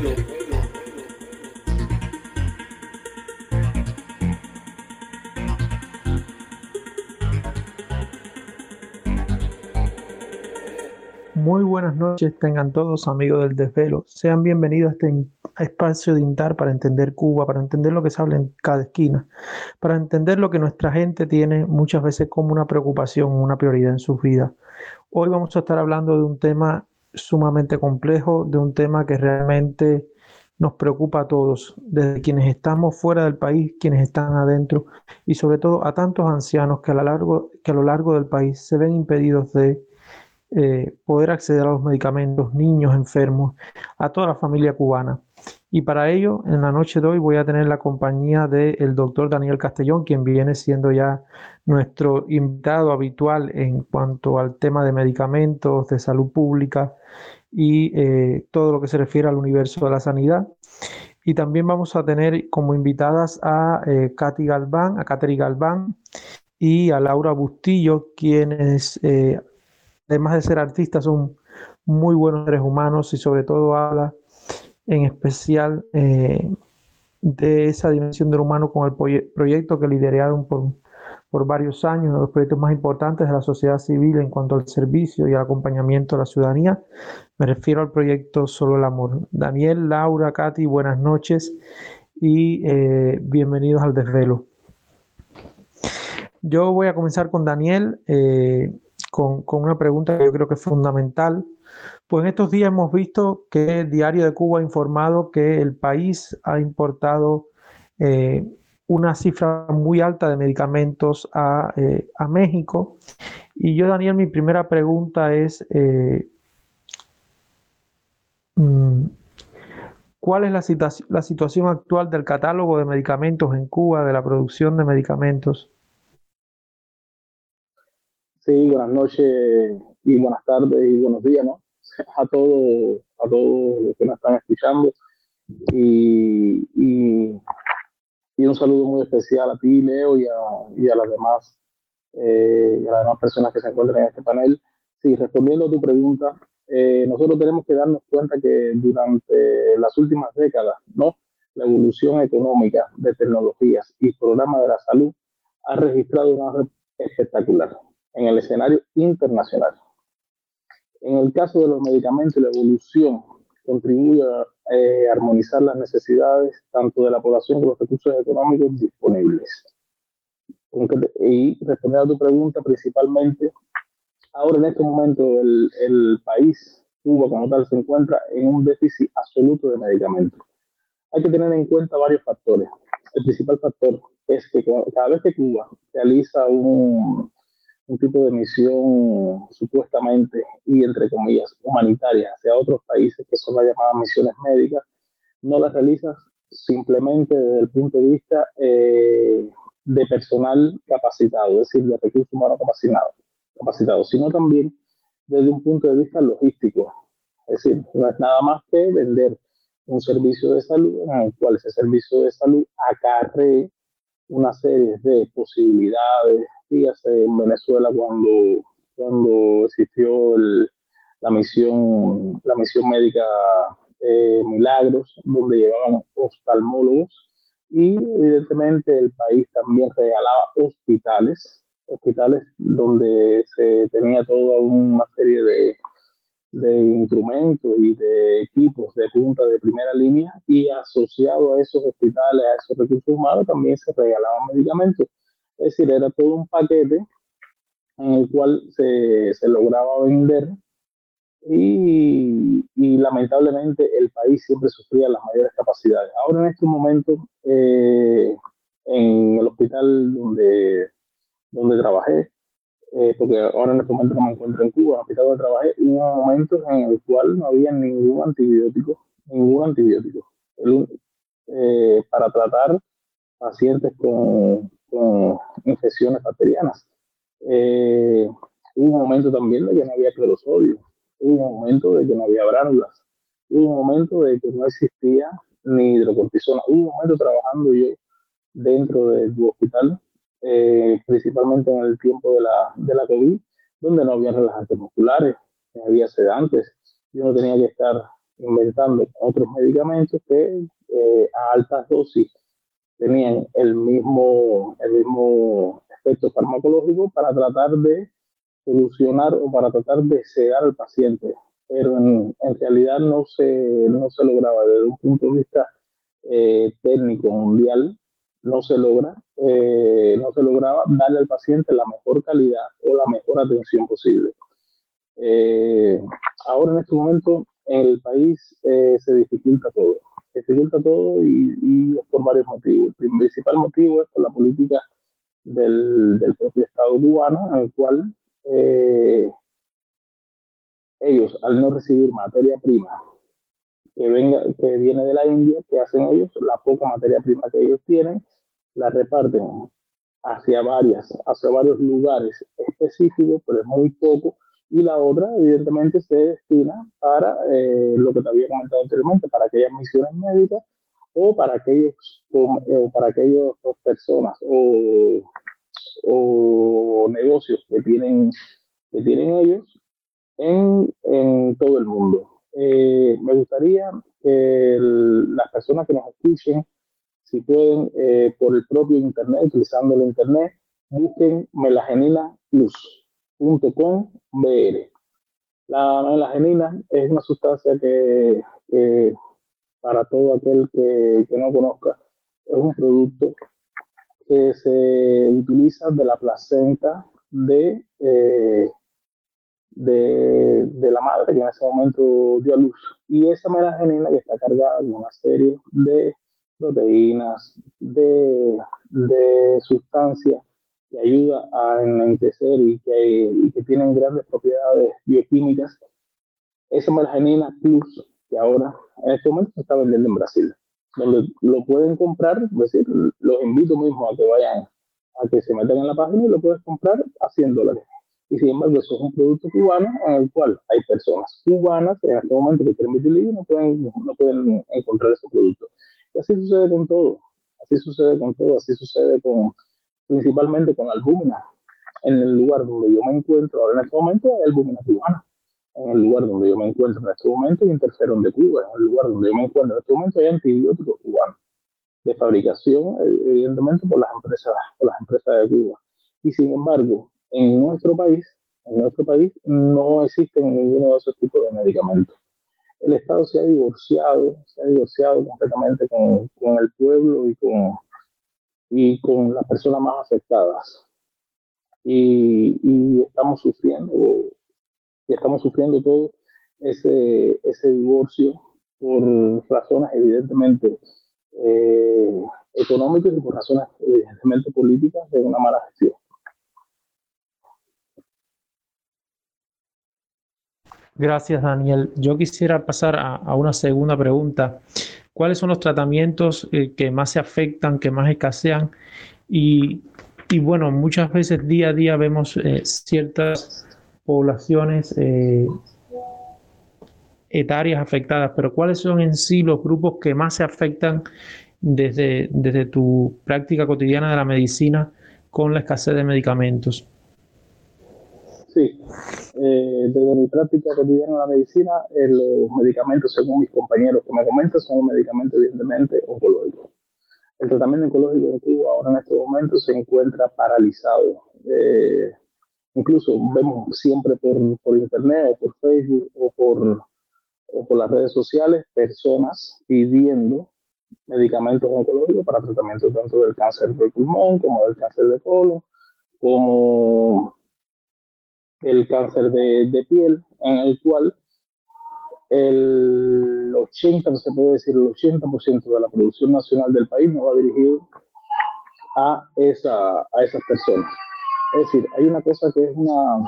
Muy buenas noches, tengan todos amigos del desvelo. Sean bienvenidos a este espacio de INTAR para entender Cuba, para entender lo que se habla en cada esquina, para entender lo que nuestra gente tiene muchas veces como una preocupación, una prioridad en sus vidas. Hoy vamos a estar hablando de un tema sumamente complejo, de un tema que realmente nos preocupa a todos, desde quienes estamos fuera del país, quienes están adentro y sobre todo a tantos ancianos que a lo largo, que a lo largo del país se ven impedidos de eh, poder acceder a los medicamentos, niños enfermos, a toda la familia cubana. Y para ello, en la noche de hoy voy a tener la compañía del doctor Daniel Castellón, quien viene siendo ya nuestro invitado habitual en cuanto al tema de medicamentos, de salud pública y eh, todo lo que se refiere al universo de la sanidad. Y también vamos a tener como invitadas a eh, Katy Galván, a Kateri Galván y a Laura Bustillo, quienes eh, además de ser artistas son muy buenos seres humanos y sobre todo habla en especial eh, de esa dimensión del humano con el proyecto que lideraron por, por varios años, uno de los proyectos más importantes de la sociedad civil en cuanto al servicio y al acompañamiento a la ciudadanía. Me refiero al proyecto Solo el Amor. Daniel, Laura, Katy, buenas noches y eh, bienvenidos al desvelo. Yo voy a comenzar con Daniel eh, con, con, una pregunta que yo creo que es fundamental pues en estos días hemos visto que el Diario de Cuba ha informado que el país ha importado eh, una cifra muy alta de medicamentos a, eh, México. Y yo, Daniel, mi primera pregunta es, eh, mm, ¿cuál es la, la situación actual del catálogo de medicamentos en Cuba, de la producción de medicamentos? Sí, buenas noches y buenas tardes y buenos días, ¿no? a todos a todos los que nos están escuchando y, y, un saludo muy especial a ti, Leo, y a, y a las demás eh, a las demás personas que se encuentran en este panel. Sí, respondiendo a tu pregunta, eh, nosotros tenemos que darnos cuenta que durante las últimas décadas, ¿no? la evolución económica de tecnologías y programas de la salud ha registrado una espectacular en el escenario internacional. En el caso de los medicamentos, la evolución contribuye a eh, armonizar las necesidades tanto de la población como los recursos económicos disponibles. Y responder a tu pregunta, principalmente, ahora en este momento el, el país, Cuba como tal, se encuentra en un déficit absoluto de medicamentos. Hay que tener en cuenta varios factores. El principal factor es que cada vez que Cuba realiza un, un tipo de misión supuestamente y entre comillas humanitaria hacia otros países que son las llamadas misiones médicas, no las realizas simplemente desde el punto de vista eh, de personal capacitado, es decir, de recursos humanos capacitados, capacitado, sino también desde un punto de vista logístico. Es decir, no es nada más que vender un servicio de salud en el cual ese servicio de salud acarre una serie de posibilidades, en Venezuela cuando, cuando existió la, misión, la misión médica eh, Milagros, donde llevaban oftalmólogos y evidentemente el país también regalaba hospitales, hospitales donde se tenía toda una serie de, de instrumentos y de equipos de punta de primera línea y asociado a esos hospitales, a esos recursos humanos, también se regalaban medicamentos. Es decir, era todo un paquete en el cual se, se lograba vender y, y, lamentablemente el país siempre sufría las mayores capacidades. Ahora en este momento, eh, en el hospital donde, donde trabajé, eh, porque ahora en este momento no me encuentro en Cuba, en el hospital donde trabajé, hubo momentos en el cual no había ningún antibiótico, ningún antibiótico, eh, para tratar pacientes con, con infecciones bacterianas. Eh, hubo un momento también de que no había clorosodio, hubo un momento de que no había bránulas, hubo un momento de que no existía ni hidrocortisona, hubo un momento trabajando yo dentro del hospital, eh, principalmente en el tiempo de la, de la COVID, donde no había relajantes musculares, no había sedantes, yo no tenía que estar inventando otros medicamentos que eh, a altas dosis tenían el mismo, el mismo efecto farmacológico para tratar de solucionar o para tratar de sedar al paciente. Pero en, realidad no se, no se lograba desde un punto de vista eh, técnico mundial, no se logra, eh, no se lograba darle al paciente la mejor calidad o la mejor atención posible. Eh, ahora en este momento en el país se dificulta todo, se dificulta todo y, y, por varios motivos. El principal motivo es por la política del, del propio Estado cubano, en el cual eh, ellos, al no recibir materia prima que, venga, que viene de la India, que hacen ellos? La poca materia prima que ellos tienen, la reparten hacia varias, hacia varios lugares específicos, pero es muy poco, y la otra, evidentemente, se destina para eh, lo que te había comentado anteriormente, para aquellas misiones médicas o para aquellos, o para aquellas personas o o negocios que tienen, que tienen ellos en, en todo el mundo. Eh, me gustaría que las personas que nos escuchen, si pueden, eh, por el propio Internet, utilizando el Internet, busquen melagenina plus.com BR. La melagenina es una sustancia que, para todo aquel que, que no conozca, es un producto que se utiliza de la placenta de, eh, de, de, la madre que en ese momento dio a luz. Y esa melagenina que está cargada de una serie de proteínas, de, de sustancias que ayuda a enlentecer y que, y que tienen grandes propiedades bioquímicas. Esa melagenina plus, que ahora en este momento se está vendiendo en Brasil donde lo pueden comprar, es decir, los invito mismo a que vayan, a que se metan en la página y lo puedes comprar a 100 dólares. Y sin embargo, eso es un producto cubano en el cual hay personas cubanas que en este momento que quieren y no pueden, no pueden encontrar ese producto. Y así sucede con todo, así sucede con todo, así sucede con, principalmente con albúmina. En el lugar donde yo me encuentro ahora en este momento hay albúmina cubana en el lugar donde yo me encuentro en este momento y interferón de Cuba. En el lugar donde yo me encuentro en este momento hay antibióticos cubanos de fabricación, evidentemente por las empresas, por las empresas de Cuba. Y sin embargo, en nuestro país, en nuestro país no existen ninguno de esos tipos de medicamentos. El Estado se ha divorciado, se ha divorciado completamente con, con el pueblo y con, y con las personas más afectadas. Y, y estamos sufriendo y estamos sufriendo todo ese, ese divorcio por razones evidentemente eh, económicas y por razones evidentemente políticas de una mala gestión. Gracias, Daniel. Yo quisiera pasar a, una segunda pregunta. ¿Cuáles son los tratamientos eh, que más se afectan, que más escasean? Y, bueno, muchas veces día a día vemos eh, ciertas poblaciones eh, etarias afectadas, pero ¿cuáles son en sí los grupos que más se afectan desde tu práctica cotidiana de la medicina con la escasez de medicamentos? Sí, eh, desde mi práctica cotidiana de la medicina, eh, los medicamentos, según mis compañeros que me comentan, son medicamentos evidentemente oncológicos. El tratamiento oncológico de Cuba ahora en este momento se encuentra paralizado. Incluso vemos siempre por, por internet o por Facebook o por, o por las redes sociales personas pidiendo medicamentos oncológicos para tratamiento tanto del cáncer del pulmón como del cáncer de colon, como el cáncer de, de piel, en el cual el 80, se puede decir, el 80% de la producción nacional del país no va dirigido a, esa, a esas personas. Es decir, hay una cosa que es una,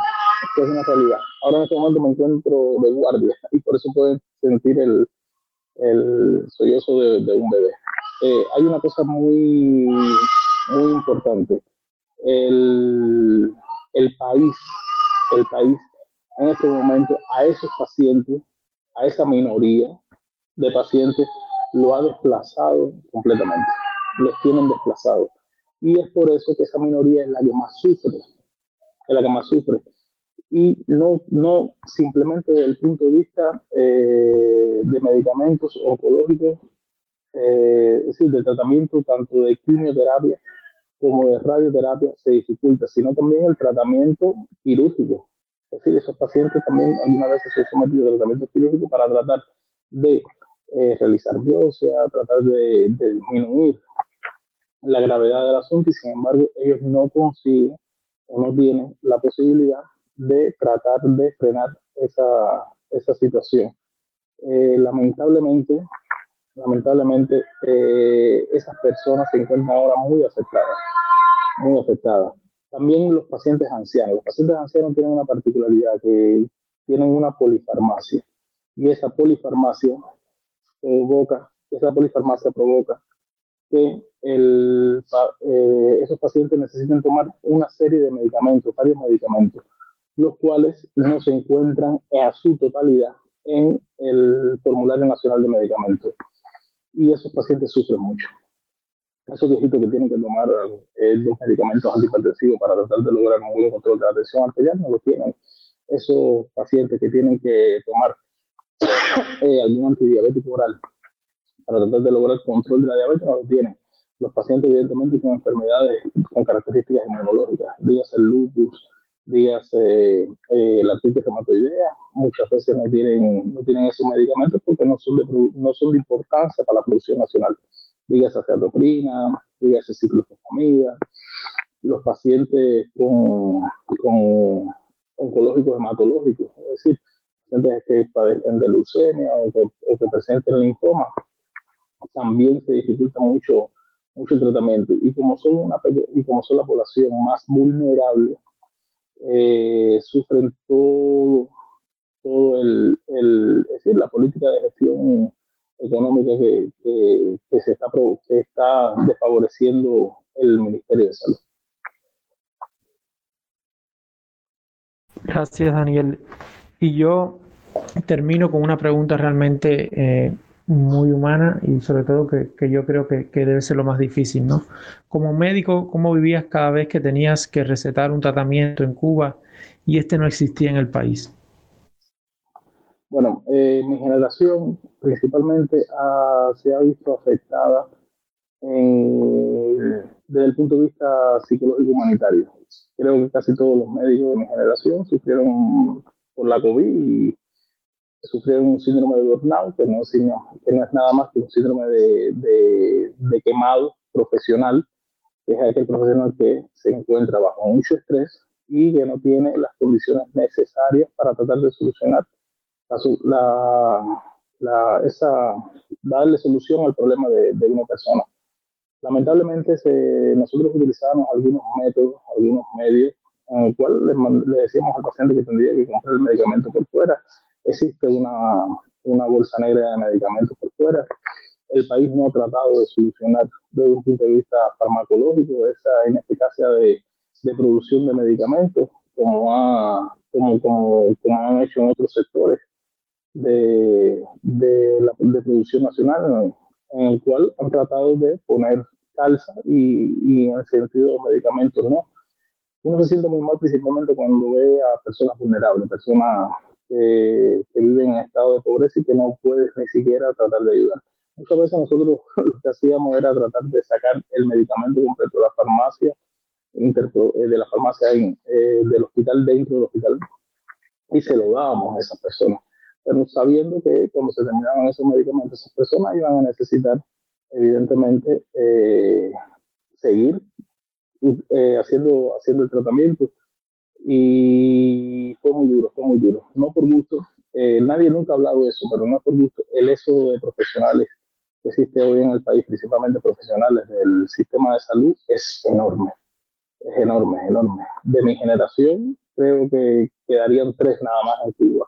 que es una realidad. Ahora en este momento me encuentro de guardia y por eso pueden sentir el, el sollozo de, de un bebé. Eh, hay una cosa muy, muy importante. El, el país, el país en este momento a esos pacientes, a esa minoría de pacientes, lo ha desplazado completamente. Los tienen desplazados y es por eso que esa minoría es la que más sufre, es la que más sufre. y no, no simplemente desde el punto de vista eh, de medicamentos oncológicos, eh, es decir, de tratamiento tanto de quimioterapia como de radioterapia se dificulta, sino también el tratamiento quirúrgico. Es decir, esos pacientes también algunas veces se sometidos a tratamiento quirúrgico para tratar de eh, realizar biopsia, tratar de, disminuir la gravedad del asunto y sin embargo ellos no consiguen o no tienen la posibilidad de tratar de frenar esa, situación. Eh, lamentablemente, lamentablemente eh, esas personas se encuentran ahora muy afectadas, muy afectadas. También los pacientes ancianos. Los pacientes ancianos tienen una particularidad que tienen una polifarmacia y esa polifarmacia provoca, esa polifarmacia provoca que el, eh, esos pacientes necesiten tomar una serie de medicamentos, varios medicamentos, los cuales no se encuentran a su totalidad en el formulario nacional de medicamentos. Y esos pacientes sufren mucho. Esos viejitos que tienen que tomar eh, los medicamentos antihipertensivos para tratar de lograr un buen control de la tensión arterial no lo tienen. Esos pacientes que tienen que tomar eh, algún antidiabético oral para tratar de lograr control de la diabetes no lo tienen. Los pacientes, evidentemente, con enfermedades con características inmunológicas, días el lupus, días eh, la artritis reumatoidea, muchas veces no tienen, no tienen esos medicamentos porque no son, de, no son de importancia para la producción nacional. Dígase acerdoprina, dígase ciclofosfamida, los pacientes con, con oncológicos hematológicos, es decir, pacientes que padecen de leucemia o que, o que presenten linfoma, también se dificulta mucho, mucho tratamiento. Y como son, una, y como son la población más vulnerable, eh, sufren todo, todo el, el, es decir, la política de gestión económica que, que, se está, que está desfavoreciendo el Ministerio de Salud. Gracias, Daniel. Y yo termino con una pregunta realmente eh, muy humana y sobre todo que, que yo creo que, que, debe ser lo más difícil, ¿no? Como médico, ¿cómo vivías cada vez que tenías que recetar un tratamiento en Cuba y este no existía en el país? Bueno, eh, mi generación principalmente ha, se ha visto afectada en, desde el punto de vista psicológico humanitario. Creo que casi todos los médicos de mi generación sufrieron por la COVID y sufrieron un síndrome de burnout, que no, que no es nada más que un síndrome de, de, de quemado profesional, que es aquel profesional que se encuentra bajo mucho estrés y que no tiene las condiciones necesarias para tratar de solucionar la, la, esa, darle solución al problema de, de una persona. Lamentablemente se, nosotros utilizábamos algunos métodos, algunos medios, en el cual le, le decíamos al paciente que tendría que comprar el medicamento por fuera existe una, una bolsa negra de medicamentos por fuera. El país no ha tratado de solucionar desde un punto de vista farmacológico esa ineficacia de, de producción de medicamentos, como, ha, como, como, como, han hecho en otros sectores de, de, la, de producción nacional, en el cual han tratado de poner calza y, y en el sentido de los medicamentos no. Uno se siente muy mal principalmente cuando ve a personas vulnerables, personas que, viven en estado de pobreza y que no puedes ni siquiera tratar de ayudar. Muchas veces nosotros lo que hacíamos era tratar de sacar el medicamento completo de la farmacia, eh, de la farmacia eh, del hospital dentro del hospital y se lo dábamos a esas personas. Pero sabiendo que cuando se terminaban esos medicamentos, esas personas iban a necesitar, evidentemente, eh, seguir haciendo, haciendo el tratamiento y fue muy duro, fue muy duro. No por gusto, eh, nadie nunca ha hablado de eso, pero no por gusto. El eso de profesionales que existe hoy en el país, principalmente profesionales del sistema de salud, es enorme. Es enorme, es enorme. De mi generación, creo que quedarían tres nada más en Cuba.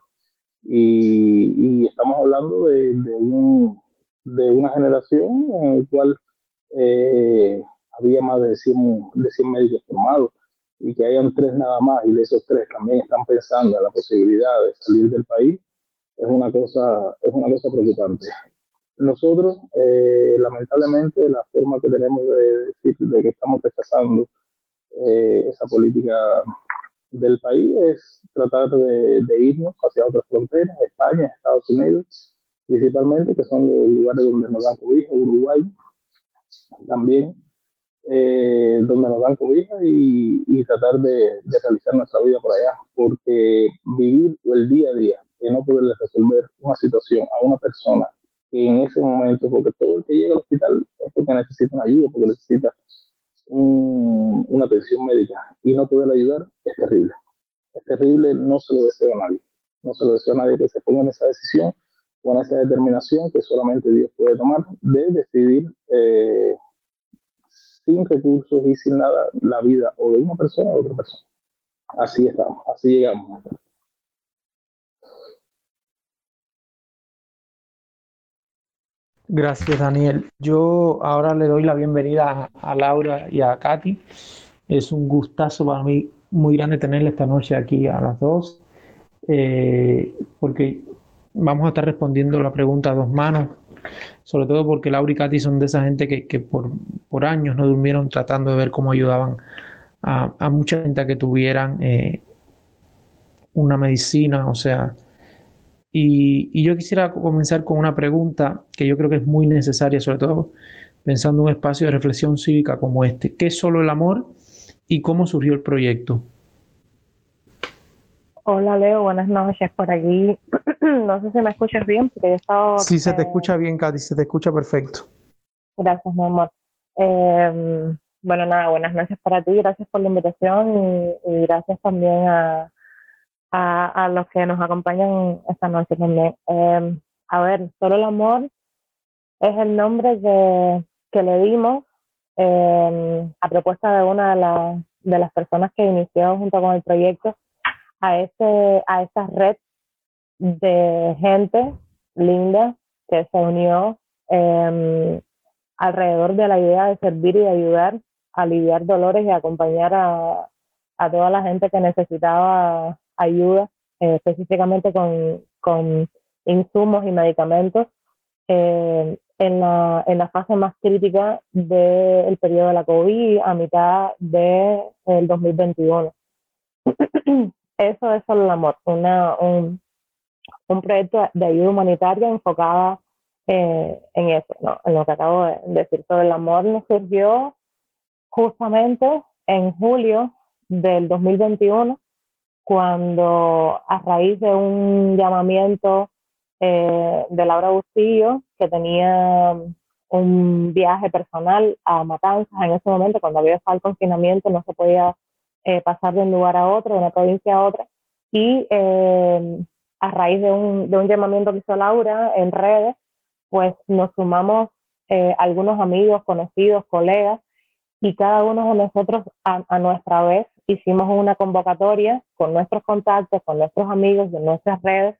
Y, y estamos hablando de, de, un, de, una generación en la cual eh, había más de 100, de 100 médicos formados y que hayan tres nada más y de esos tres también están pensando en la posibilidad de salir del país, es una cosa, es una cosa preocupante. Nosotros, eh, lamentablemente, la forma que tenemos de decir de que estamos rechazando eh, esa política del país es tratar de, irnos hacia otras fronteras, España, Estados Unidos, principalmente, que son los lugares donde nos dan cobija, Uruguay también, eh, donde nos dan cobija y, y tratar de, de, realizar nuestra vida por allá, porque vivir el día a día y no poder resolver una situación a una persona que en ese momento, porque todo el que llega al hospital es porque necesita una ayuda, porque necesita una atención médica y no poder ayudar es terrible. Es terrible, no se lo deseo a nadie. No se lo deseo a nadie que se ponga en esa decisión en esa determinación que solamente Dios puede tomar de decidir eh, sin recursos y sin nada la vida o de una persona o de otra persona. Así estamos, así llegamos. Gracias, Daniel. Yo ahora le doy la bienvenida a, Laura y a Katy. Es un gustazo para mí muy grande tenerle esta noche aquí a las dos, eh, porque vamos a estar respondiendo la pregunta a dos manos, sobre todo porque Laura y Katy son de esa gente que, por, por, años no durmieron tratando de ver cómo ayudaban a, mucha gente que tuvieran eh, una medicina, o sea, y, yo quisiera comenzar con una pregunta que yo creo que es muy necesaria, sobre todo pensando en un espacio de reflexión cívica como este. ¿Qué es solo el amor y cómo surgió el proyecto? Hola Leo, buenas noches por aquí. no sé si me escuchas bien porque yo he estado... Sí, se te eh, escucha bien, Katy, se te escucha perfecto. Gracias, mi amor. Em, bueno, nada, buenas noches para ti, gracias por la invitación y gracias también a, a, los que nos acompañan esta noche también. Em, a ver, Solo el Amor es el nombre que, que le dimos em, a propuesta de una de, de las personas que inició junto con el proyecto a, ese, a esa red de gente linda que se unió em, alrededor de la idea de servir y de ayudar, a aliviar dolores y acompañar a, a toda la gente que necesitaba ayuda eh, específicamente con, con, insumos y medicamentos eh, en, la, en la fase más crítica del periodo de la COVID a mitad del de, 2021. Eso es solo el amor, una, un, un proyecto de ayuda humanitaria enfocada eh, en eso, ¿no? en lo que acabo de decir. Sobre el amor nos surgió justamente en julio del 2021 cuando a raíz de un llamamiento eh, de Laura Bustillo, que tenía un viaje personal a Matanzas en ese momento, cuando había estado el confinamiento, no se podía eh, pasar de un lugar a otro, de una provincia a otra, y eh, a raíz de un, de un llamamiento que hizo Laura en redes, pues nos sumamos algunos amigos, conocidos, colegas, y cada uno de nosotros a nuestra vez hicimos una convocatoria con nuestros contactos, con nuestros amigos de nuestras redes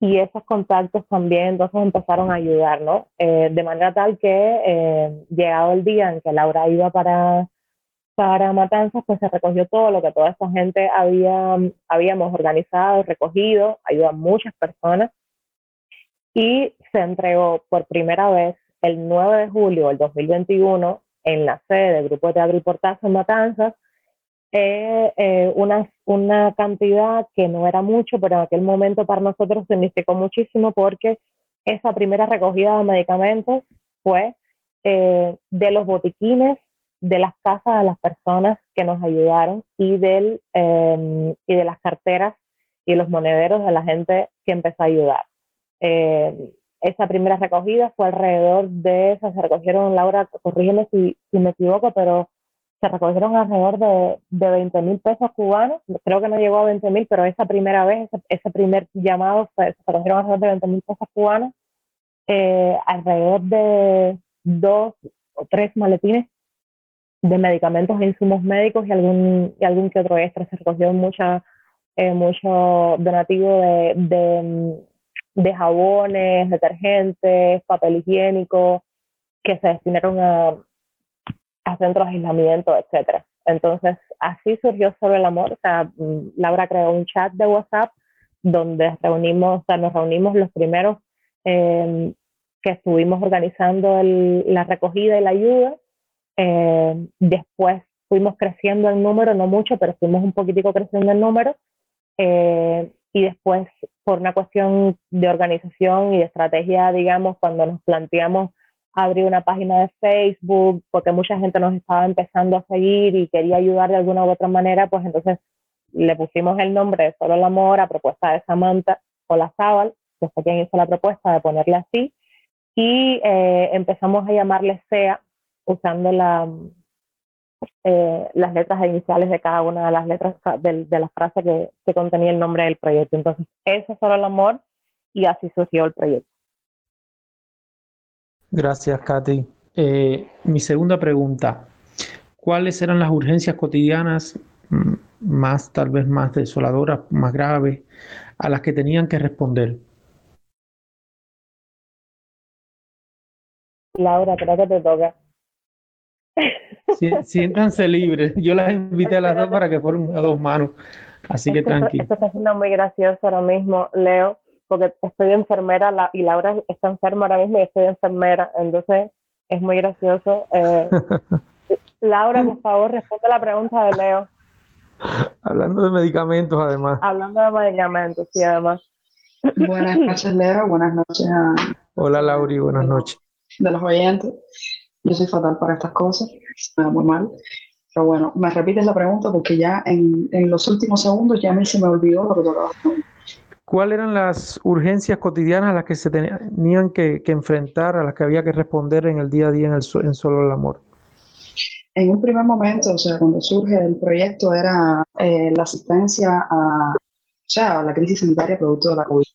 y esos contactos también entonces empezaron a ayudarnos, eh, de manera tal que eh, llegado el día en que Laura iba para, para Matanzas, pues se recogió todo lo que toda esta gente había, habíamos organizado, recogido, ayudó a muchas personas y se entregó por primera vez el 9 de julio del 2021 en la sede del Grupo de Teatro y Portazo en Matanzas eh, eh, una, una cantidad que no era mucho, pero en aquel momento para nosotros significó muchísimo porque esa primera recogida de medicamentos fue eh, de los botiquines de las casas de las personas que nos ayudaron y, del, em, y de las carteras y los monederos de la gente que empezó a ayudar. esa primera recogida fue alrededor de, esas se recogieron, Laura, corrígeme si me equivoco, pero se recogieron alrededor de, de 20 mil pesos cubanos, creo que no llegó a 20 mil, pero esa primera vez, ese, primer llamado, se recogieron alrededor de 20 mil pesos cubanos, eh, alrededor de dos o tres maletines de medicamentos e insumos médicos y algún, y algún que otro extra. Se recogió mucha, eh, mucho donativo de, de, de jabones, detergentes, papel higiénico, que se destinaron a, a centros de aislamiento, etcétera. Entonces, así surgió sobre el amor. O sea, mm, Laura creó un chat de WhatsApp donde reunimos, o sea, nos reunimos los primeros em, que estuvimos organizando la recogida y la ayuda. Em, después fuimos creciendo en número, no mucho, pero fuimos un poquitico creciendo en número. Eh, y después, por una cuestión de organización y de estrategia, digamos, cuando nos planteamos abrir una página de Facebook, porque mucha gente nos estaba empezando a seguir y quería ayudar de alguna u otra manera, pues entonces le pusimos el nombre de Solo el Amor a propuesta de Samantha o la Sábal, que fue quien hizo la propuesta de ponerle así, y eh, empezamos a llamarle SEA usando eh, las letras iniciales de cada una de las letras de, de las frases que, que, contenía el nombre del proyecto. Entonces, eso es solo el amor y así surgió el proyecto. Gracias, Katy. Eh, mi segunda pregunta, ¿cuáles eran las urgencias cotidianas mm, más, tal vez más desoladoras, más graves, a las que tenían que responder? Laura, creo que te toca. siéntanse libres. Yo las invité a las dos para que fueran a dos manos. Así que tranquilo. Esto está siendo muy gracioso ahora mismo, Leo, porque estoy enfermera y Laura está enferma ahora mismo y estoy enfermera. Entonces es muy gracioso. Eh, Laura, por favor, responde la pregunta de Leo. Hablando de medicamentos, además. Hablando de medicamentos, sí, además. Buenas noches, Leo. Buenas noches a... Hola, Lauri. Buenas noches. De los oyentes. Yo soy fatal para estas cosas, me da muy mal. Pero bueno, me repites la pregunta porque ya en, en los últimos segundos ya a mí se me olvidó lo que tocaba. ¿Cuáles eran las urgencias cotidianas a las que se tenían que, que, enfrentar, a las que había que responder en el día a día en, el, en Solo el Amor? En un primer momento, o sea, cuando surge el proyecto, era eh, la asistencia a, a la crisis sanitaria producto de la COVID.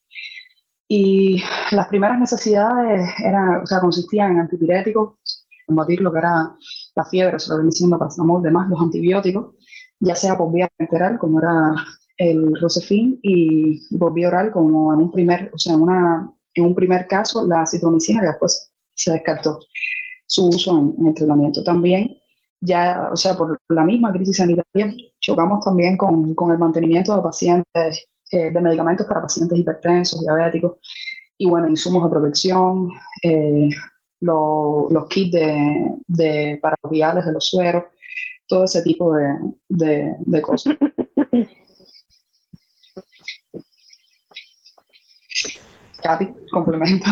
Y las primeras necesidades eran, o sea, consistían en antipiréticos, combatir lo que era la fiebre, lo ven diciendo paracetamol, demás, los antibióticos, ya sea por vía enteral, como era el Rosefin, y por vía oral, como en un primer, o sea, una, en un primer caso, la citromicina, que después se descartó su uso en, en, el tratamiento. También, ya, o sea, por la misma crisis sanitaria, chocamos también con, con el mantenimiento de pacientes, eh, de medicamentos para pacientes hipertensos, diabéticos, y bueno, insumos de protección, eh, los, los kits de, de paraviales de los sueros, todo ese tipo de, de, de cosas. Capi, complementa.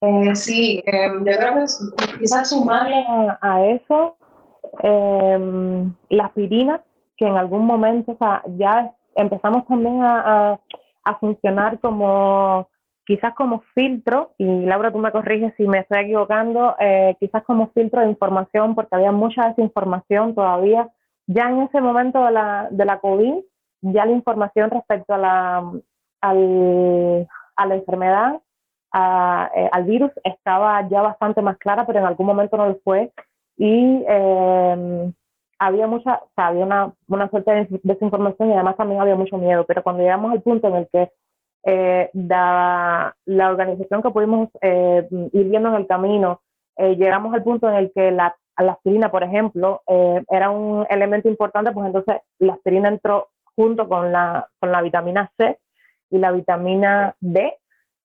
Eh, sí, eh, yo creo que quizás sumarle a, a eso eh, la aspirina, que en algún momento o sea, ya empezamos también a, a, a funcionar como quizás como filtro, y Laura tú me corriges si me estoy equivocando, eh, quizás como filtro de información, porque había mucha desinformación todavía. Ya en ese momento de la, de la COVID, ya la información respecto a la, al, a la enfermedad, a, eh, al virus, estaba ya bastante más clara, pero en algún momento no lo fue. Y eh, había mucha, o sea, había una, una suerte de desinformación y además también había mucho miedo. Pero cuando llegamos al punto en el que eh, la, organización que pudimos eh, ir viendo en el camino, eh, llegamos al punto en el que la, la aspirina, por ejemplo, eh, era un elemento importante, pues entonces la aspirina entró junto con la, con la vitamina C y la vitamina D,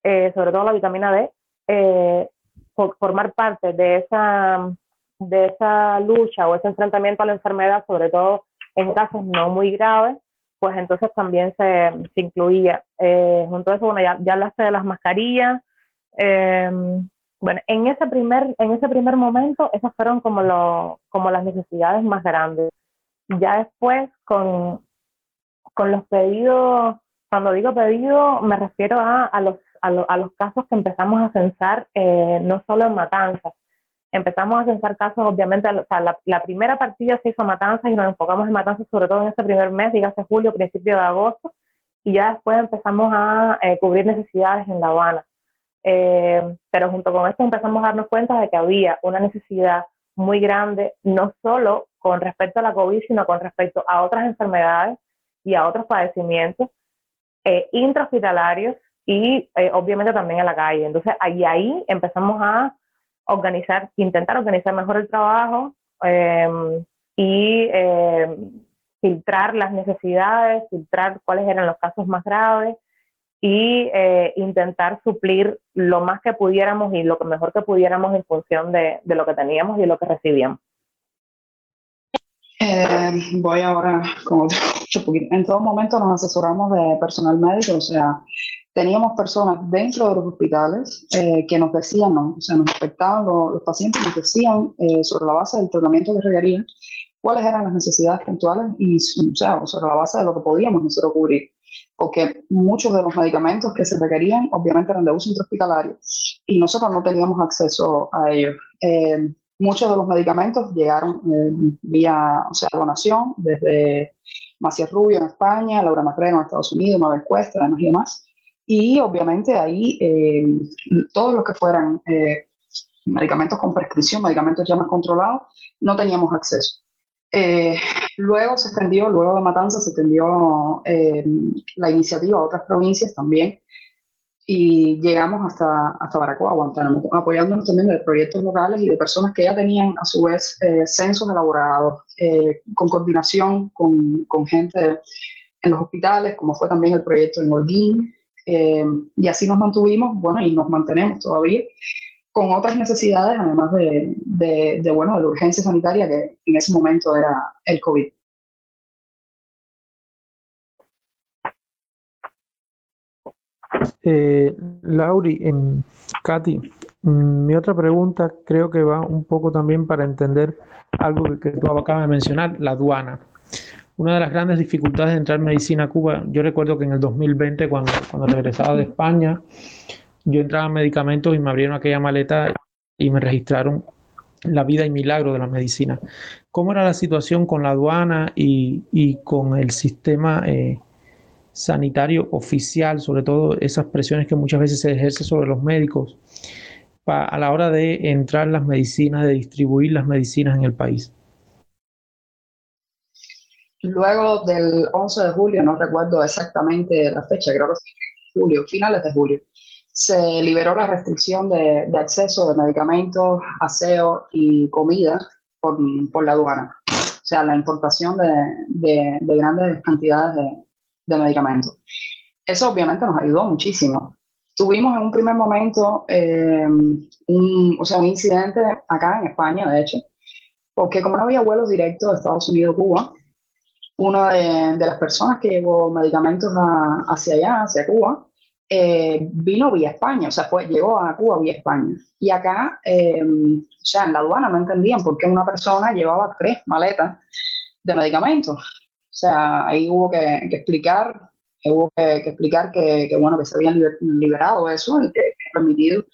eh, sobre todo la vitamina D, eh, por formar parte de esa, de esa lucha o ese enfrentamiento a la enfermedad, sobre todo en casos no muy graves, pues entonces también se, se incluía. Eh, junto a eso, bueno, ya, ya hablaste de las mascarillas. Eh, bueno, en ese primer, en ese primer momento, esas fueron como, lo, como las necesidades más grandes. Ya después, con, con los pedidos, cuando digo pedido, me refiero a, a, los, a, lo, a los casos que empezamos a censar, eh, no solo en matanzas, empezamos a censar casos, obviamente, o sea, la, la, primera partida se hizo Matanzas y nos enfocamos en Matanzas sobre todo en ese primer mes, dígase julio, principio de agosto, y ya después empezamos a eh, cubrir necesidades en La Habana. Eh, pero junto con esto empezamos a darnos cuenta de que había una necesidad muy grande, no solo con respecto a la COVID, sino con respecto a otras enfermedades y a otros padecimientos eh, intrahospitalarios y eh, obviamente también en la calle. Entonces, ahí, ahí empezamos a organizar, intentar organizar mejor el trabajo eh, y eh, filtrar las necesidades, filtrar cuáles eran los casos más graves y eh, intentar suplir lo más que pudiéramos y lo mejor que pudiéramos en función de, de, lo que teníamos y lo que recibíamos. Eh, voy ahora con otro, poquito. En todo momento nos asesoramos de personal médico, o sea, teníamos personas dentro de los hospitales eh, que nos decían, no, o sea, nos afectaban los, pacientes, nos decían eh, sobre la base del tratamiento que requerían cuáles eran las necesidades puntuales y, o sea, sobre la base de lo que podíamos nosotros cubrir. Porque muchos de los medicamentos que se requerían, obviamente, eran de uso intrahospitalario y nosotros no teníamos acceso a ellos. Eh, muchos de los medicamentos llegaron vía, o sea, donación, desde Macías Rubio en España, Laura Macreno en Estados Unidos, Mabel Cuesta, además y demás. Y obviamente ahí eh, todos los que fueran eh, medicamentos con prescripción, medicamentos ya más controlados, no teníamos acceso. Eh, luego se extendió, luego de Matanza se extendió la iniciativa a otras provincias también y llegamos hasta, hasta Baracoa, Guantánamo, apoyándonos también de proyectos locales y de personas que ya tenían a su vez censos elaborados, con coordinación con, con, gente en los hospitales, como fue también el proyecto en Holguín, eh, y así nos mantuvimos, bueno, y nos mantenemos todavía con otras necesidades, además de, de, bueno, de la urgencia sanitaria que en ese momento era el COVID. Eh, Lauri, en Katy, mm, mi otra pregunta creo que va un poco también para entender algo que, que tú acabas de mencionar, la aduana. Una de las grandes dificultades de entrar en medicina a Cuba, yo recuerdo que en el 2020, cuando, cuando regresaba de España, yo entraba en medicamentos y me abrieron aquella maleta y me registraron la vida y milagro de la medicina. ¿Cómo era la situación con la aduana y, y con el sistema eh, sanitario oficial, sobre todo esas presiones que muchas veces se ejercen sobre los médicos a la hora de entrar las medicinas, de distribuir las medicinas en el país? Luego del 11 de julio, no recuerdo exactamente la fecha, creo que fue julio, finales de julio, se liberó la restricción de, acceso de medicamentos, aseo y comida por, por, la aduana. O sea, la importación de, de, grandes cantidades de, medicamentos. Eso obviamente nos ayudó muchísimo. Tuvimos en un primer momento eh, un, o sea, un incidente acá en España, de hecho, porque como no había vuelos directos de Estados Unidos a Cuba, una de, las personas que llevó medicamentos hacia allá, hacia Cuba, eh, vino vía España, o sea, fue, llegó a Cuba vía España. Y acá, eh, ya en la aduana no entendían por qué una persona llevaba tres maletas de medicamentos. Sea, ahí hubo que, explicar, hubo que, explicar que, bueno, que se habían liberado eso, y que permitido.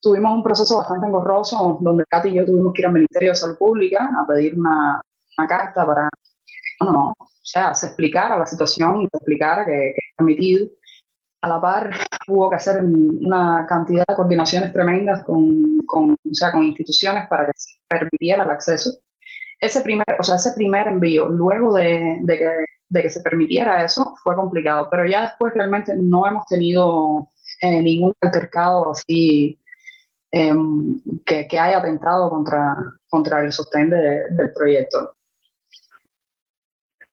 Tuvimos un proceso bastante engorroso donde Katy y yo tuvimos que ir al Ministerio de Salud Pública a pedir una, una carta para no, no, o sea, se explicara la situación se explicara que, que es permitido. A la par, hubo que hacer una cantidad de coordinaciones tremendas con, con, o sea, con instituciones para que se permitiera el acceso. Ese primer, o sea, ese primer envío, luego de, de, que, de que se permitiera eso, fue complicado, pero ya después realmente no hemos tenido eh, ningún altercado así em, que, que, haya atentado contra, contra el sostén del proyecto.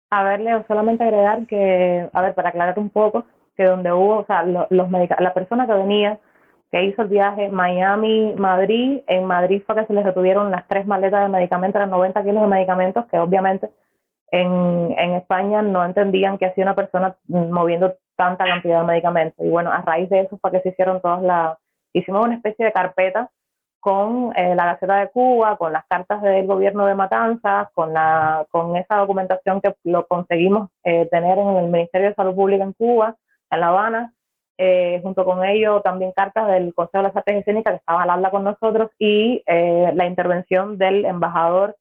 A ver, Leo, solamente agregar que, a ver, para aclarar un poco, que donde hubo, o sea, los, la persona que venía, que hizo el viaje Miami-Madrid, en Madrid fue que se les detuvieron las tres maletas de medicamentos, eran 90 kilos de medicamentos, que obviamente en, en España no entendían que hacía una persona moviendo tanta cantidad de medicamentos. Y bueno, a raíz de eso fue que se hicieron todas las, hicimos una especie de carpeta con eh, la Gaceta de Cuba, con las cartas del gobierno de Matanzas, con, la, con esa documentación que lo conseguimos eh, tener en el Ministerio de Salud Pública en Cuba, en La Habana, eh, junto con ello también cartas del Consejo de las Artes Escénicas que estaba al habla con nosotros y la intervención del embajador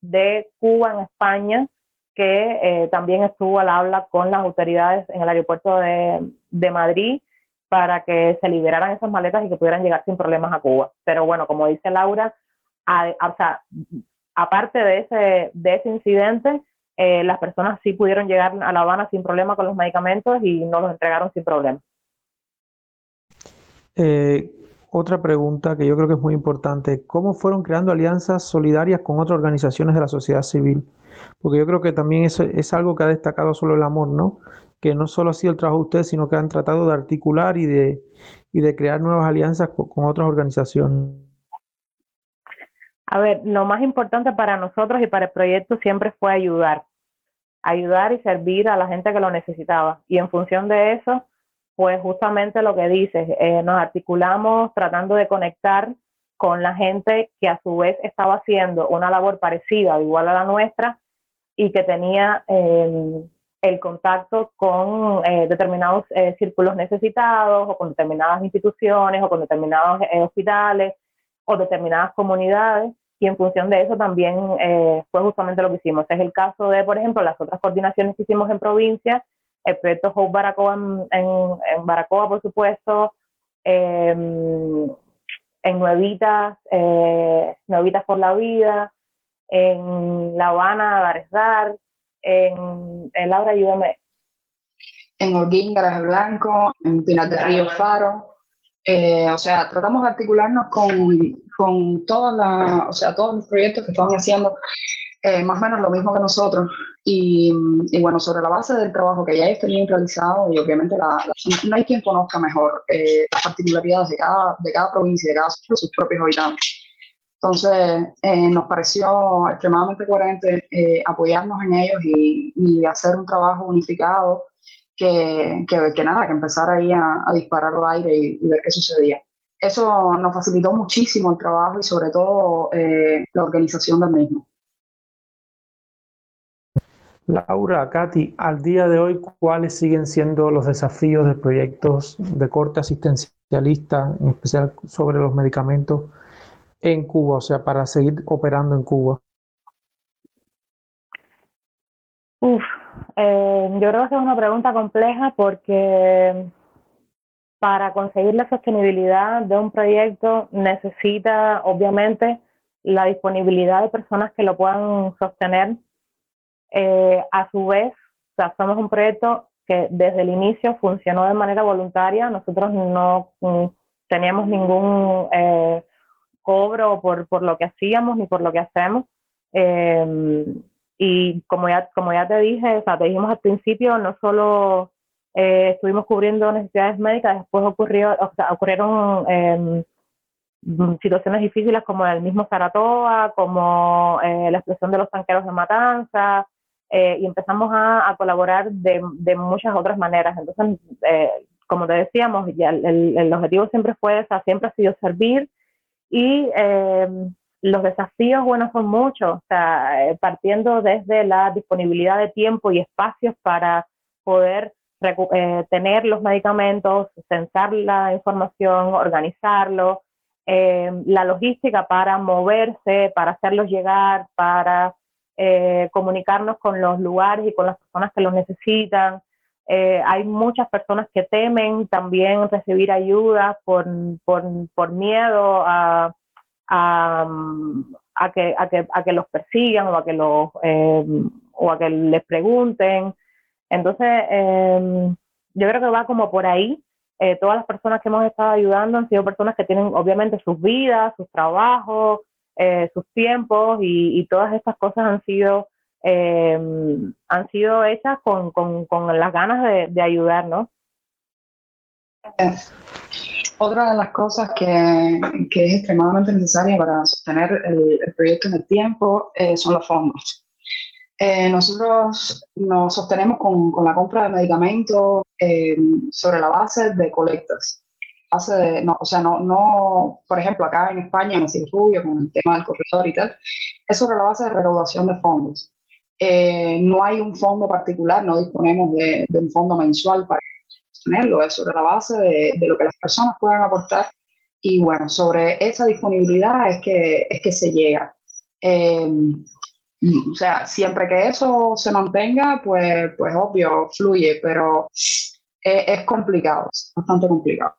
de Cuba en España, que también estuvo al habla con las autoridades en el aeropuerto de, de Madrid para que se liberaran esas maletas y que pudieran llegar sin problemas a Cuba. Pero bueno, como dice Laura, aparte de ese, de ese incidente, eh, las personas sí pudieron llegar a La Habana sin problema con los medicamentos y nos los entregaron sin problema. Eh, otra pregunta que yo creo que es muy importante, ¿cómo fueron creando alianzas solidarias con otras organizaciones de la sociedad civil? Porque yo creo que también eso es algo que ha destacado solo el amor, ¿no? que no solo ha sido el trabajo de ustedes, sino que han tratado de articular y de, y de crear nuevas alianzas con, otras organizaciones. A ver, lo más importante para nosotros y para el proyecto siempre fue ayudar, ayudar y servir a la gente que lo necesitaba. Y en función de eso, pues justamente lo que dices, eh, nos articulamos tratando de conectar con la gente que a su vez estaba haciendo una labor parecida, igual a la nuestra, y que tenía em, el contacto con eh, determinados eh, círculos necesitados o con determinadas instituciones o con determinados hospitales o determinadas comunidades y en función de eso también fue justamente lo que hicimos. Es el caso de, por ejemplo, las otras coordinaciones que hicimos en provincia el proyecto Hope Baracoa en, en, Baracoa, por supuesto, em, en Nuevitas, eh, Nuevitas por la Vida, en La Habana, Dar en, en Laura, ayúdame. En Holguín, Garaje Blanco, en Pinar del Río Faro. Eh, o sea, tratamos de articularnos con, con todas las, o sea, todos los proyectos que estaban haciendo eh, más o menos lo mismo que nosotros. Y, y, bueno, sobre la base del trabajo que ya tenían realizado, y obviamente la, no hay quien conozca mejor eh, las particularidades de cada, de cada provincia, de cada de sus propios habitantes. Entonces, eh, nos pareció extremadamente coherente apoyarnos en ellos y, y, hacer un trabajo unificado que, que, que nada, que empezar ahí a, a disparar al aire y, y, ver qué sucedía. Eso nos facilitó muchísimo el trabajo y sobre todo la organización del mismo. Laura, Katy, al día de hoy, ¿cuáles siguen siendo los desafíos de proyectos de corte asistencialista, en especial sobre los medicamentos en Cuba, o sea, para seguir operando en Cuba? Uf, eh, yo creo que es una pregunta compleja porque para conseguir la sostenibilidad de un proyecto necesita, obviamente, la disponibilidad de personas que lo puedan sostener eh, a su vez, o somos un proyecto que desde el inicio funcionó de manera voluntaria. Nosotros no mm, teníamos ningún eh, cobro por, por, lo que hacíamos ni por lo que hacemos. Eh, y como ya, como ya te dije, o sea, te dijimos al principio, no solo eh, estuvimos cubriendo necesidades médicas, después ocurrió, o sea, ocurrieron em, situaciones difíciles como el mismo Saratoga, como la explosión de los tanqueros de Matanza, eh, y empezamos a, colaborar de, de, muchas otras maneras. Entonces, eh, como te decíamos, ya el, el, objetivo siempre fue, o sea, siempre ha sido servir y eh, los desafíos, bueno, son muchos, o sea, partiendo desde la disponibilidad de tiempo y espacios para poder tener los medicamentos, censar la información, organizarlo, la logística para moverse, para hacerlos llegar, para eh, comunicarnos con los lugares y con las personas que los necesitan. Eh, hay muchas personas que temen también recibir ayuda por, por, por miedo a, a, que, a, que, a que los persigan o a que, los, eh, o a que les pregunten. Entonces, yo creo que va como por ahí. todas las personas que hemos estado ayudando han sido personas que tienen obviamente sus vidas, sus trabajos, eh, sus tiempos y, todas estas cosas han sido, eh, han sido hechas con, con, con las ganas de, de, ayudar, ¿no? Otra de las cosas que, que es extremadamente necesaria para sostener el, proyecto en el tiempo eh, son los fondos. nosotros nos sostenemos con, con, la compra de medicamentos sobre la base de colectas no, o sea, no, no, por ejemplo, acá en España, en el Rubio, con el tema del corredor y tal, es sobre la base de recaudación de fondos. Eh, no hay un fondo particular, no disponemos de, un fondo mensual para tenerlo, es sobre la base de, lo que las personas puedan aportar y bueno, sobre esa disponibilidad es que, es que se llega. Eh, o sea, siempre que eso se mantenga, pues, pues obvio, fluye, pero es, es complicado, bastante complicado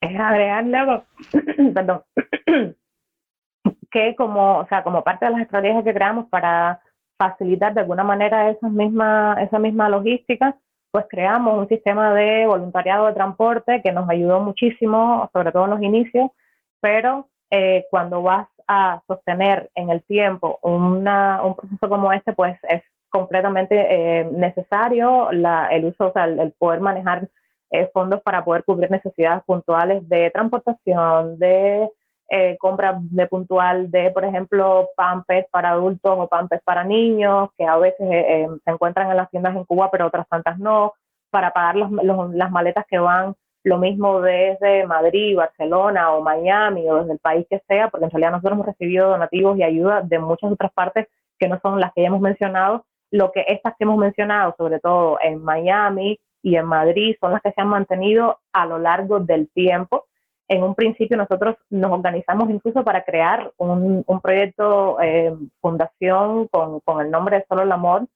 es agregarle perdón, que como, o sea, como parte de las estrategias que creamos para facilitar de alguna manera esa misma, esa misma logística, pues creamos un sistema de voluntariado de transporte que nos ayudó muchísimo, sobre todo en los inicios, pero eh, cuando vas a sostener en el tiempo una, un proceso como este, pues es completamente eh, necesario la, el uso, o sea, el poder manejar eh, fondos para poder cubrir necesidades puntuales de transportación, de eh, compra de puntual de, por ejemplo, pampers para adultos o pampers para niños, que a veces eh, eh, se encuentran en las tiendas en Cuba, pero otras tantas no, para pagar las maletas que van lo mismo desde Madrid, Barcelona o Miami o desde el país que sea, porque en realidad nosotros hemos recibido donativos y ayuda de muchas otras partes que no son las que ya hemos mencionado. Lo que estas que hemos mencionado, sobre todo en Miami y en Madrid, son las que se han mantenido a lo largo del tiempo. En un principio nosotros nos organizamos incluso para crear un, proyecto eh, fundación con, con el nombre de Solo el Amor,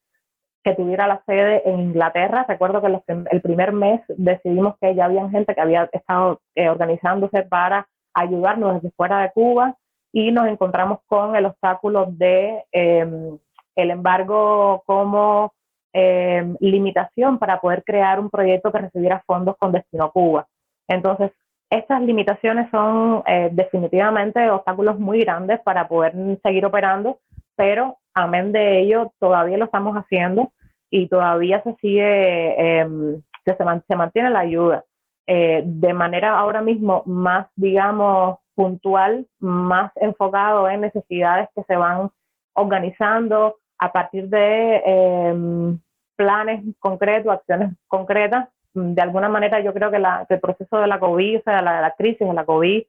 que tuviera la sede en Inglaterra. Recuerdo que el primer mes decidimos que ya había gente que había estado eh, organizándose para ayudarnos desde fuera de Cuba y nos encontramos con el obstáculo de em, el embargo como em, limitación para poder crear un proyecto que recibiera fondos con destino Cuba. Entonces, estas limitaciones son eh, definitivamente obstáculos muy grandes para poder seguir operando, pero amén de ello, todavía lo estamos haciendo y todavía se sigue, em, se, se, mantiene la ayuda. Eh, de manera ahora mismo más, digamos, puntual, más enfocado en necesidades que se van organizando a partir de em, planes concretos, acciones concretas. De alguna manera yo creo que, la, el proceso de la COVID, o sea, la, la crisis de la COVID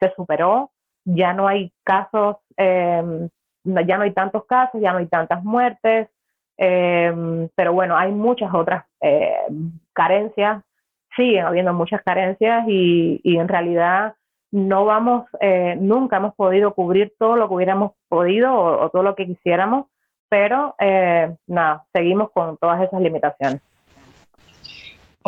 se superó, ya no hay casos eh, ya no hay tantos casos, ya no hay tantas muertes, em, pero bueno, hay muchas otras eh, carencias, siguen habiendo muchas carencias y, en realidad no vamos, eh, nunca hemos podido cubrir todo lo que hubiéramos podido o, todo lo que quisiéramos, pero eh, nada, seguimos con todas esas limitaciones.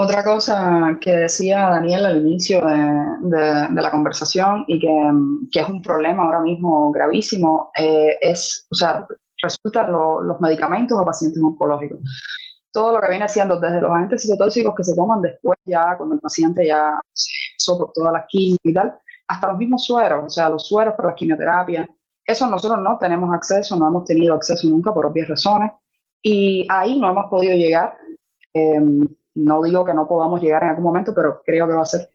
Otra cosa que decía Daniel al inicio de, la conversación y que, que, es un problema ahora mismo gravísimo eh, es, o sea, resultan los medicamentos a pacientes oncológicos. Todo lo que viene siendo desde los agentes citotóxicos que se toman después ya, cuando el paciente ya pasó por todas las quimios y tal, hasta los mismos sueros, o sea, los sueros para la quimioterapia. Eso nosotros no tenemos acceso, no hemos tenido acceso nunca por obvias razones. Y ahí no hemos podido llegar. Eh, no digo que no podamos llegar en algún momento, pero creo que va a ser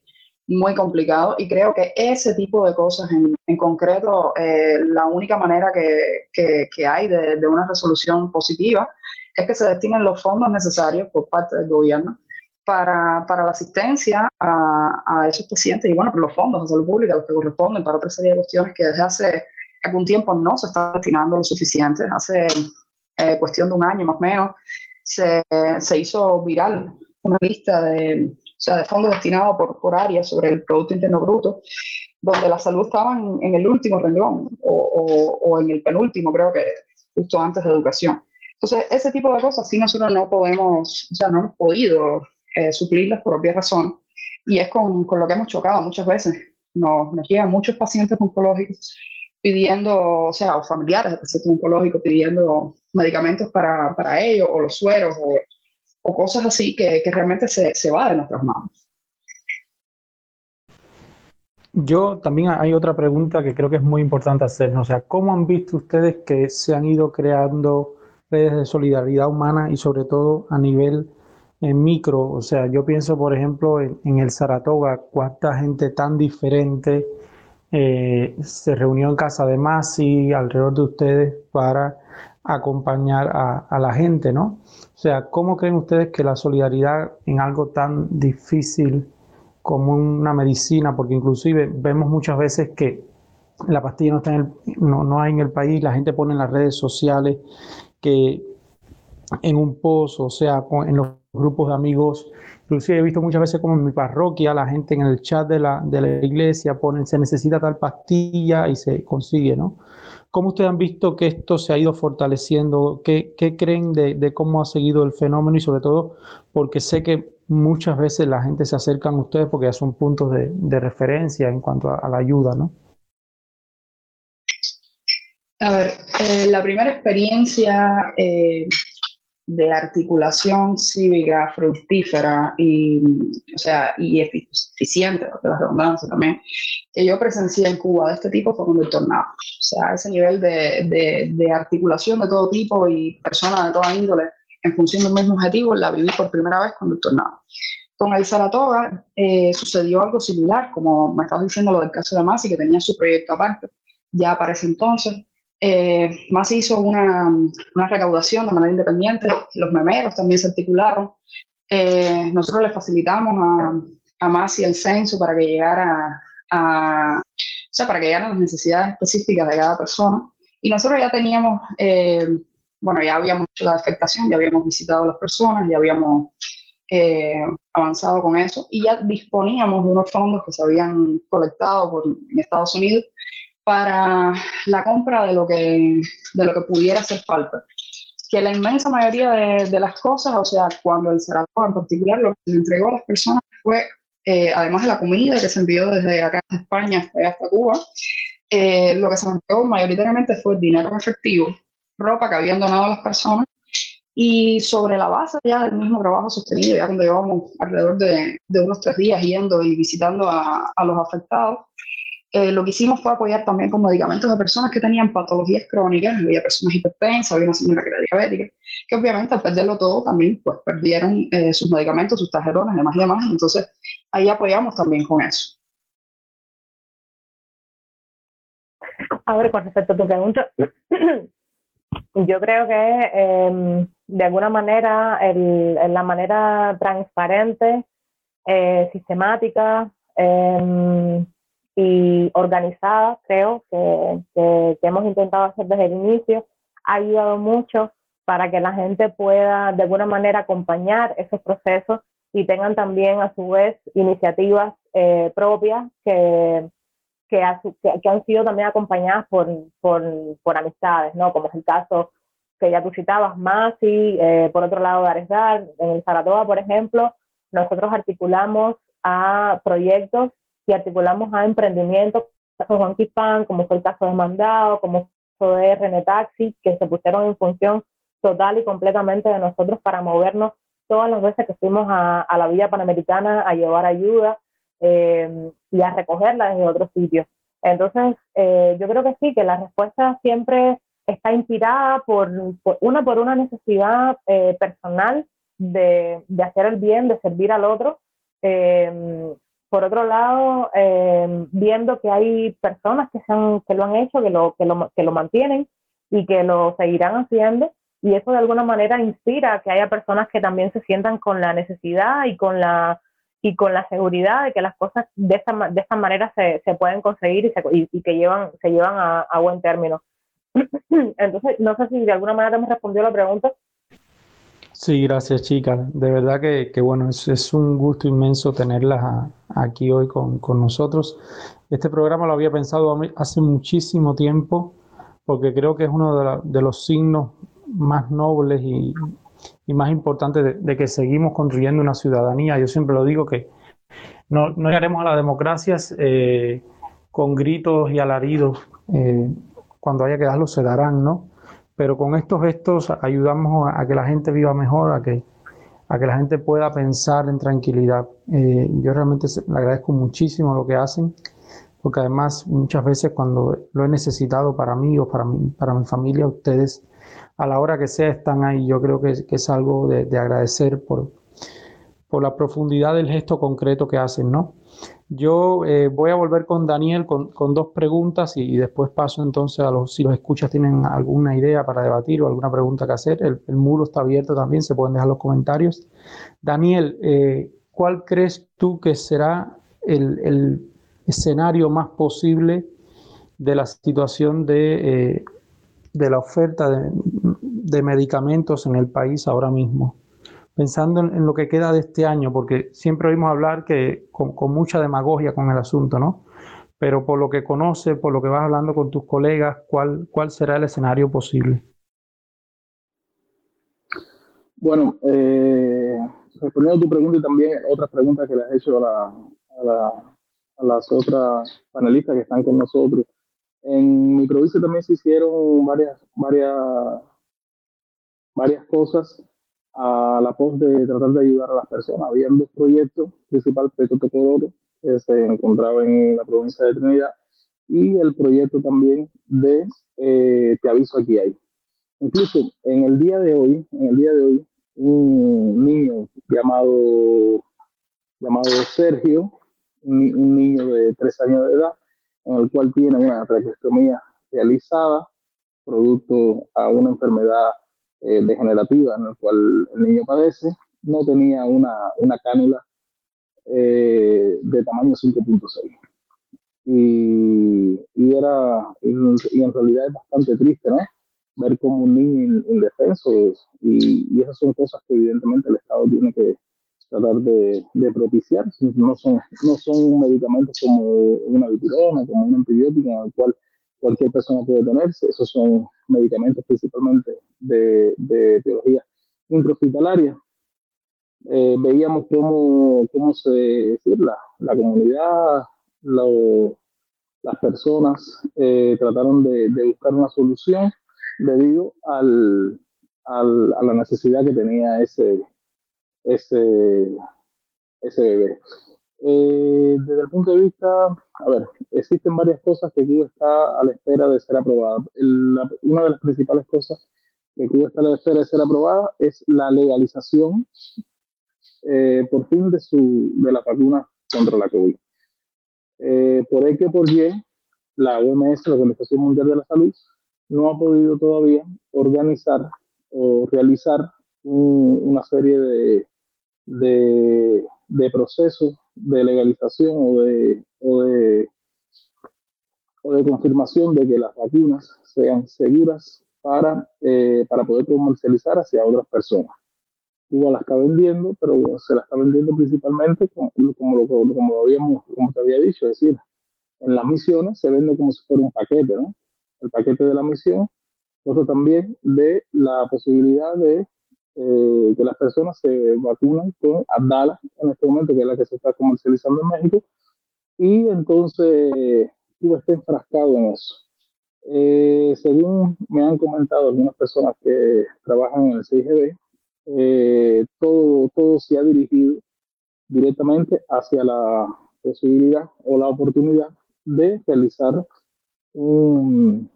muy complicado y creo que ese tipo de cosas en, en concreto, eh, la única manera que, que, hay de, de, una resolución positiva es que se destinen los fondos necesarios por parte del gobierno para, para la asistencia a, a, esos pacientes y bueno, por los fondos de salud pública, los que corresponden para otra serie de cuestiones que desde hace algún tiempo no se están destinando lo suficiente. Hace eh, cuestión de un año más o menos se, se hizo viral una lista de, o sea, de fondos destinados por, por área sobre el Producto Interno Bruto, donde la salud estaba en, el último renglón o, o, en el penúltimo, creo que justo antes de educación. Entonces, ese tipo de cosas sí nosotros no podemos, o sea, no hemos podido eh, suplirlas por obvia razón. Y es con, con, lo que hemos chocado muchas veces. Nos, nos llegan muchos pacientes oncológicos pidiendo, o sea, o familiares de pacientes oncológicos pidiendo medicamentos para, para ellos, o los sueros, o, o cosas así que, que realmente se, se va de nuestras manos. Yo también hay otra pregunta que creo que es muy importante hacernos. O sea, ¿cómo han visto ustedes que se han ido creando redes de solidaridad humana y sobre todo a nivel en micro? O sea, yo pienso, por ejemplo, en, el Saratoga, cuánta gente tan diferente eh, se reunió en casa de Masi alrededor de ustedes para acompañar a, a la gente, ¿no? O sea, ¿cómo creen ustedes que la solidaridad en algo tan difícil como una medicina, porque inclusive vemos muchas veces que la pastilla no, está en el, no, no hay en el país, la gente pone en las redes sociales que en un post, o sea, en los grupos de amigos, inclusive he visto muchas veces como en mi parroquia, la gente en el chat de la, de la iglesia pone, se necesita tal pastilla y se consigue, ¿no? ¿Cómo ustedes han visto que esto se ha ido fortaleciendo? ¿Qué, creen de, cómo ha seguido el fenómeno? Y sobre todo, porque sé que muchas veces la gente se acerca a ustedes porque ya son puntos de, referencia en cuanto a, la ayuda, ¿no? A ver, eh, la primera experiencia eh, de articulación cívica fructífera y, o sea, y eficiente, de la redundancia también, que yo presencié en Cuba de este tipo fue con el tornado. O sea, ese nivel de, de, de articulación de todo tipo y personas de toda índole en función del mismo objetivo, la viví por primera vez con el tornado. Con el Saratoga eh, sucedió algo similar, como me estabas diciendo lo del caso de Masi, que tenía su proyecto aparte, ya para ese entonces. Eh, Masi hizo una, una, recaudación de manera independiente, los memeros también se articularon. Eh, nosotros le facilitamos a, a Masi el censo para que llegara a, o sea, para que llegaran las necesidades específicas de cada persona. Y nosotros ya teníamos, eh, bueno, ya habíamos hecho la afectación, ya habíamos visitado a las personas, ya habíamos eh, avanzado con eso y ya disponíamos de unos fondos que se habían colectado por, en Estados Unidos para la compra de lo que, de lo que pudiera hacer falta. Que la inmensa mayoría de, de las cosas, o sea, cuando el Saratoga en particular lo que se entregó a las personas fue, eh, además de la comida que se envió desde acá de España hasta Cuba, eh, lo que se entregó mayoritariamente fue dinero en efectivo, ropa que habían donado las personas y sobre la base ya del mismo trabajo sostenido, ya cuando llevamos alrededor de, de unos tres días yendo y visitando a, a los afectados, eh, lo que hicimos fue apoyar también con medicamentos a personas que tenían patologías crónicas, había personas hipertensas, había una señora que era diabética, que obviamente al perderlo todo también pues perdieron eh, sus medicamentos, sus tarjetones, demás y demás, entonces ahí apoyamos también con eso. A ver, con respecto a tu pregunta, yo creo que eh, de alguna manera, el, la manera transparente, eh, sistemática, eh, y organizada, creo, que, que, hemos intentado hacer desde el inicio, ha ayudado mucho para que la gente pueda de alguna manera acompañar esos procesos y tengan también a su vez iniciativas eh, propias que, que, que, han sido también acompañadas por, por, por, amistades, ¿no? como es el caso que ya tú citabas, Masi, eh, por otro lado Dar, en el Saratoga, por ejemplo, nosotros articulamos a proyectos y articulamos a emprendimientos, como Juan Pan, como fue el caso de Mandado, como fue René Taxi, que se pusieron en función total y completamente de nosotros para movernos todas las veces que fuimos a, la Villa Panamericana a llevar ayuda eh, y a recogerla desde otros sitios. Entonces, eh, yo creo que sí, que la respuesta siempre está inspirada por, una por una necesidad eh, personal de, de, hacer el bien, de servir al otro, eh, por otro lado, eh, viendo que hay personas que, se han, que lo han hecho, que lo, que, lo, que lo mantienen y que lo seguirán haciendo, y eso de alguna manera inspira a que haya personas que también se sientan con la necesidad y con la, y con la seguridad de que las cosas de esta, de esta manera se, se pueden conseguir y, se, y, y, que llevan, se llevan a, buen término. Entonces, no sé si de alguna manera me respondió la pregunta, Sí, gracias chicas. De verdad que, que bueno, es, un gusto inmenso tenerlas a, aquí hoy con, con, nosotros. Este programa lo había pensado hace muchísimo tiempo porque creo que es uno de, la, de los signos más nobles y, y más importantes de, de, que seguimos construyendo una ciudadanía. Yo siempre lo digo que no, no llegaremos a las democracias eh, con gritos y alaridos. Eh, cuando haya que darlos se darán, ¿no? Pero con estos gestos ayudamos a, que la gente viva mejor, a que, a que la gente pueda pensar en tranquilidad. Eh, yo realmente le agradezco muchísimo lo que hacen, porque además muchas veces cuando lo he necesitado para mí o para mi, para mi familia, ustedes a la hora que sea están ahí. Yo creo que, es algo de, de agradecer por, por la profundidad del gesto concreto que hacen, ¿no? Yo eh, voy a volver con Daniel con, con dos preguntas y, después paso entonces a los, si los escuchas tienen alguna idea para debatir o alguna pregunta que hacer, el, muro está abierto también, se pueden dejar los comentarios. Daniel, eh, ¿cuál crees tú que será el, el, escenario más posible de la situación de, eh, de la oferta de medicamentos en el país ahora mismo? Pensando en, lo que queda de este año, porque siempre oímos hablar que con, mucha demagogia con el asunto, ¿no? Pero por lo que conoces, por lo que vas hablando con tus colegas, ¿cuál, cuál será el escenario posible? Bueno, eh, respondiendo a tu pregunta y también otras preguntas que le has hecho a, la, a, la, a las otras panelistas que están con nosotros, en Microvice también se hicieron varias, varias, varias cosas a la pos de tratar de ayudar a las personas. Había dos proyectos, principal proyecto Tocodoro, que se encontraba en la provincia de Trinidad, y el proyecto también de eh, Te aviso aquí hay. Incluso en el día de hoy, en el día de hoy, un niño llamado llamado Sergio, un, niño de tres años de edad, en el cual tiene una traqueostomía realizada, producto a una enfermedad eh, degenerativa en la cual el niño padece, no tenía una, una cánula eh, de tamaño 5.6. Y, y, era, y, en realidad es bastante triste, ¿no? Ver como un niño indefenso y, y esas son cosas que evidentemente el Estado tiene que, tratar de, de, propiciar. No son, no son medicamentos como una dipirona, como un antibiótico en el cual cualquier persona puede tenerse. Esos son medicamentos principalmente de, de biología intrahospitalaria. Eh, veíamos cómo, cómo se decir, la, comunidad, las personas eh, trataron de, de, buscar una solución debido al, al, a la necesidad que tenía ese, ese bebé. Eh, desde el punto de vista, a ver, existen varias cosas que Cuba está a la espera de ser aprobada. una de las principales cosas que Cuba está a la espera de ser aprobada es la legalización eh, por fin de, su, de la vacuna contra la COVID. Eh, por X por Y, la OMS, la Organización Mundial de la Salud, no ha podido todavía organizar o realizar una serie de, de, de procesos de legalización o de, o de, o de confirmación de que las vacunas sean seguras para, eh, para poder comercializar hacia otras personas. Cuba la está vendiendo, pero se la está vendiendo principalmente como, como, lo, como, habíamos, como te había dicho, es decir, en las misiones se vende como si fuera un paquete, ¿no? El paquete de la misión, otro también de la posibilidad de eh, que las personas se vacunan con Abdala en este momento, que es la que se está comercializando en México, y entonces Cuba está enfrascado en eso. Eh, según me han comentado algunas personas que trabajan en el CIGB, eh, todo, todo se ha dirigido directamente hacia la posibilidad o la oportunidad de realizar un,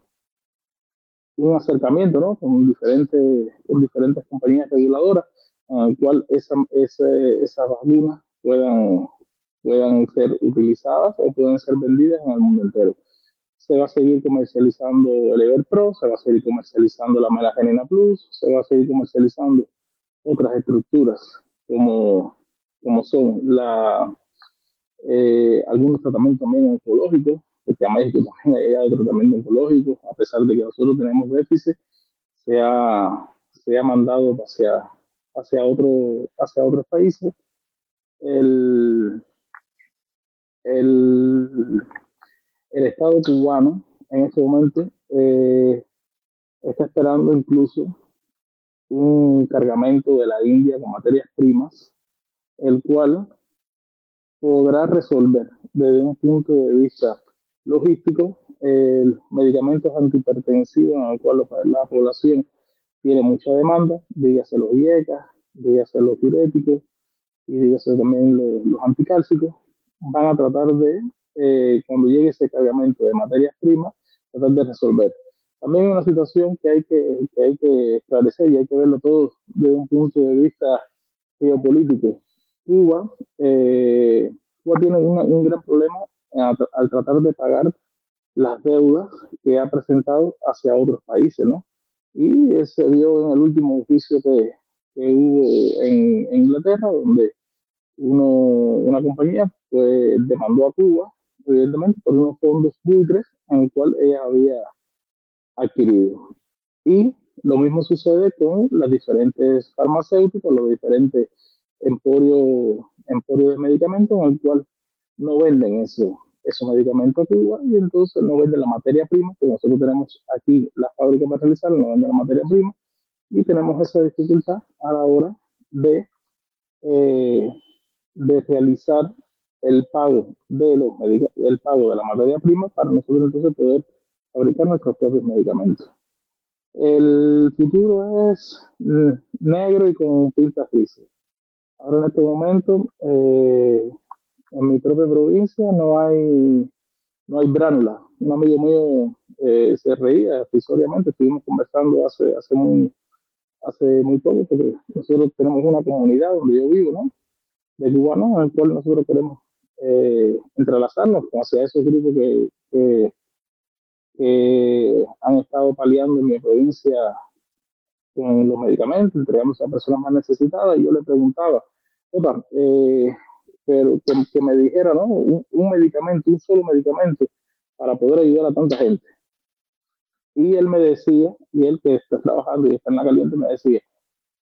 un acercamiento ¿no? con, diferentes, compañías reguladoras, en el cual esa, esas vacunas puedan, puedan ser utilizadas o pueden ser vendidas en el mundo entero. Se va a seguir comercializando el Everpro, se va a seguir comercializando la Melagenina Plus, se va a seguir comercializando otras estructuras como, son eh, algunos tratamientos también oncológicos, porque a México también hay llegado tratamiento oncológico, a pesar de que nosotros tenemos déficit, se ha, se ha mandado hacia, hacia, otro, hacia otros países. El, el, el Estado cubano en este momento eh, está esperando incluso un cargamento de la India con materias primas, el cual podrá resolver desde un punto de vista logístico, el medicamentos antihipertensivos en el cual la población tiene mucha demanda, dígase los IECA, dígase los diuréticos y dígase también los, los anticálcicos, van a tratar de, eh, cuando llegue ese cargamento de materias primas, tratar de resolver. También es una situación que hay que, que hay que esclarecer y hay que verlo todo desde un punto de vista geopolítico. Cuba, eh, Cuba tiene un gran problema al tratar de pagar las deudas que ha presentado hacia otros países, ¿no? Y se vio en el último juicio que, que hubo en, Inglaterra, donde uno, una compañía pues, demandó a Cuba, evidentemente, por unos fondos buitres en el cual ella había adquirido. Y lo mismo sucede con las diferentes farmacéuticas, los diferentes emporios de medicamentos en el cual no venden eso, esos medicamentos aquí y entonces no venden la materia prima, que nosotros tenemos aquí la fábrica para realizar, no venden la materia prima, y tenemos esa dificultad a la hora de, eh, de realizar el pago de los el pago de la materia prima para nosotros entonces poder fabricar nuestros propios medicamentos. El futuro es mm, negro y con pintas grises. Ahora en este momento eh, en mi propia provincia no hay, no hay bránula. Un amigo mío eh, se reía episódicamente, estuvimos conversando hace, hace, muy, hace muy poco, porque nosotros tenemos una comunidad donde yo vivo, ¿no? de cubanos en el cual nosotros queremos eh, entrelazarnos hacia esos grupos que, que, han estado paliando en mi provincia con los medicamentos, entregamos a personas más necesitadas, y yo le preguntaba, eh, pero que, me dijera, ¿no? Un, un, medicamento, un solo medicamento para poder ayudar a tanta gente. Y él me decía, y él que está trabajando y está en la caliente, me decía,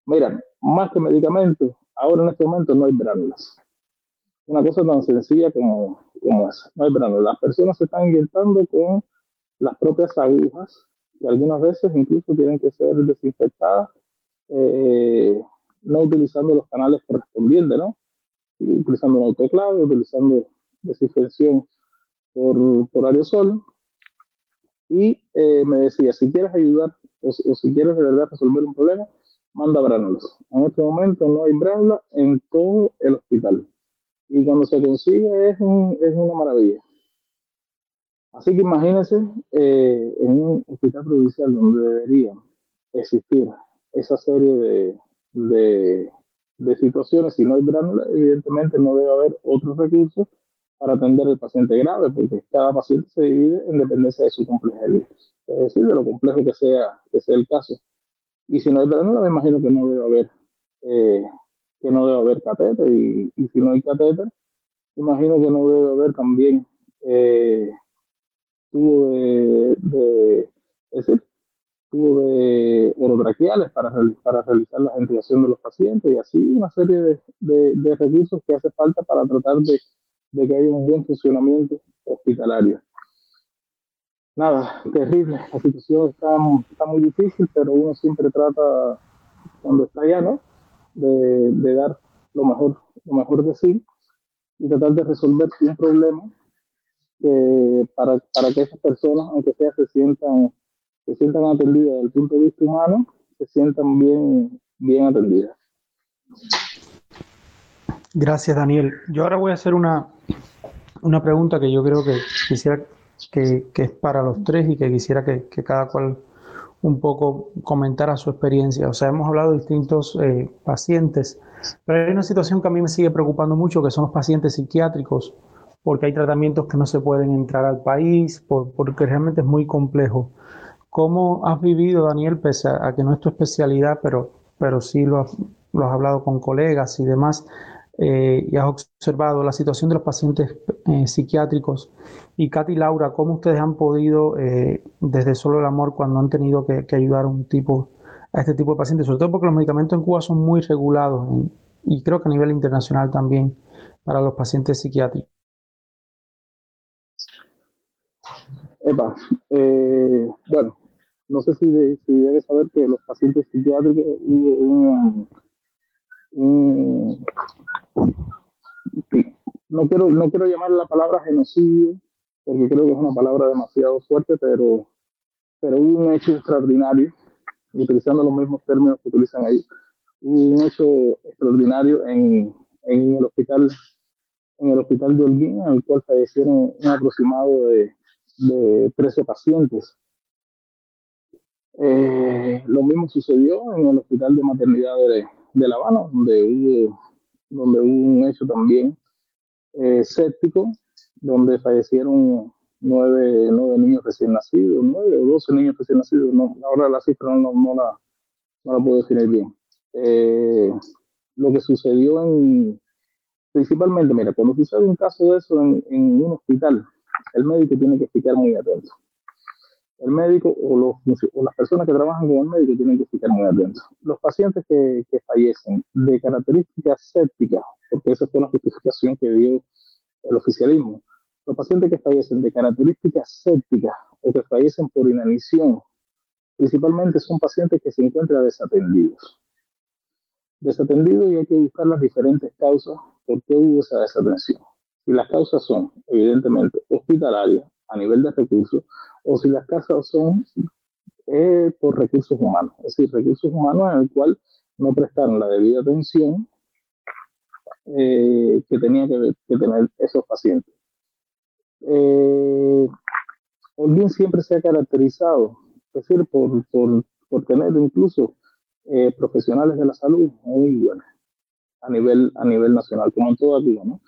mira, más que medicamentos, ahora en este momento no hay gránulas. Una cosa tan sencilla como, como esa, no hay gránulas. Las personas se están inyectando con las propias agujas, y algunas veces incluso tienen que ser desinfectadas, eh, no utilizando los canales correspondientes, ¿no? Utilizando un autoclave, utilizando desinfección por, por aerosol. Y eh, me decía, si quieres ayudar o, si quieres de verdad resolver un problema, manda bránulas. En este momento no hay bránulas en todo el hospital. Y cuando se consigue es, es una maravilla. Así que imagínense eh, en un hospital provincial donde debería existir esa serie de, de, de situaciones, si no hay bránulas, evidentemente no debe haber otros recursos para atender al paciente grave, porque cada paciente se divide en dependencia de su complejidad, es decir, de lo complejo que sea, que sea el caso. Y si no hay granula, me imagino que no debe haber, eh, que no debe haber catéter, y, y, si no hay catéter, imagino que no debe haber también eh, tubo de, de, es tubo de orotraqueales para, para realizar la ventilación de los pacientes y así una serie de, de, de recursos que hace falta para tratar de de que haya un buen funcionamiento hospitalario. Nada, terrible, la situación está, está muy difícil, pero uno siempre trata, cuando está allá, ¿no? De, dar lo mejor, lo mejor de sí y tratar de resolver un problema que para, para que esas personas, aunque sea, se sientan, se sientan atendidas desde el punto de vista humano, se sientan bien, bien atendidas. Gracias, Daniel. Yo ahora voy a hacer una, una pregunta que yo creo que quisiera que, que es para los tres y que quisiera que, que, cada cual un poco comentara su experiencia. O sea, hemos hablado de distintos eh, pacientes, pero hay una situación que a mí me sigue preocupando mucho, que son los pacientes psiquiátricos, porque hay tratamientos que no se pueden entrar al país, por, porque realmente es muy complejo. ¿Cómo has vivido, Daniel, pese a, que no es tu especialidad, pero, pero sí lo has, hablado con colegas y demás, eh, y has observado la situación de los pacientes eh, psiquiátricos. Y Katy y Laura, ¿cómo ustedes han podido, eh, desde solo el amor, cuando han tenido que, ayudar a un tipo, a este tipo de pacientes? Sobre todo porque los medicamentos en Cuba son muy regulados y creo que a nivel internacional también para los pacientes psiquiátricos. Epa, bueno, no sé si, de, debes saber que los pacientes psiquiátricos hubo un, un, no quiero, no quiero llamar la palabra genocidio, porque creo que es una palabra demasiado fuerte, pero, pero un hecho extraordinario, utilizando los mismos términos que utilizan ahí, un hecho extraordinario en, en el hospital en el hospital de Holguín, en el cual fallecieron un aproximado de, de 13 pacientes. Eh, lo mismo sucedió en el hospital de maternidad de, de La Habana, donde hubo, donde hubo un hecho también eh, séptico, donde fallecieron nueve, nueve, niños recién nacidos, nueve o doce niños recién nacidos, no, ahora la cifra no, no, la, no la puedo definir bien. Eh, lo que sucedió en, principalmente, mira, cuando sucede un caso de eso en, en un hospital, el médico tiene que estar muy atento el médico o, los, o, las personas que trabajan con el médico tienen que estar muy atentos. Los pacientes que, que, fallecen de características sépticas, porque esa fue la justificación que dio el oficialismo, los pacientes que fallecen de características sépticas o que fallecen por inanición, principalmente son pacientes que se encuentran desatendidos. Desatendidos y hay que buscar las diferentes causas por qué hubo esa desatención. Y las causas son, evidentemente, hospitalarias, a nivel de recursos, o si las casas son eh, por recursos humanos, es decir, recursos humanos en el cual no prestaron la debida atención eh, que tenía que, tener esos pacientes. Eh, Olguín siempre se ha caracterizado, es decir, por, por, por tener incluso eh, profesionales de la salud muy buenos. a nivel, a nivel nacional, como en todo Cuba, ¿no?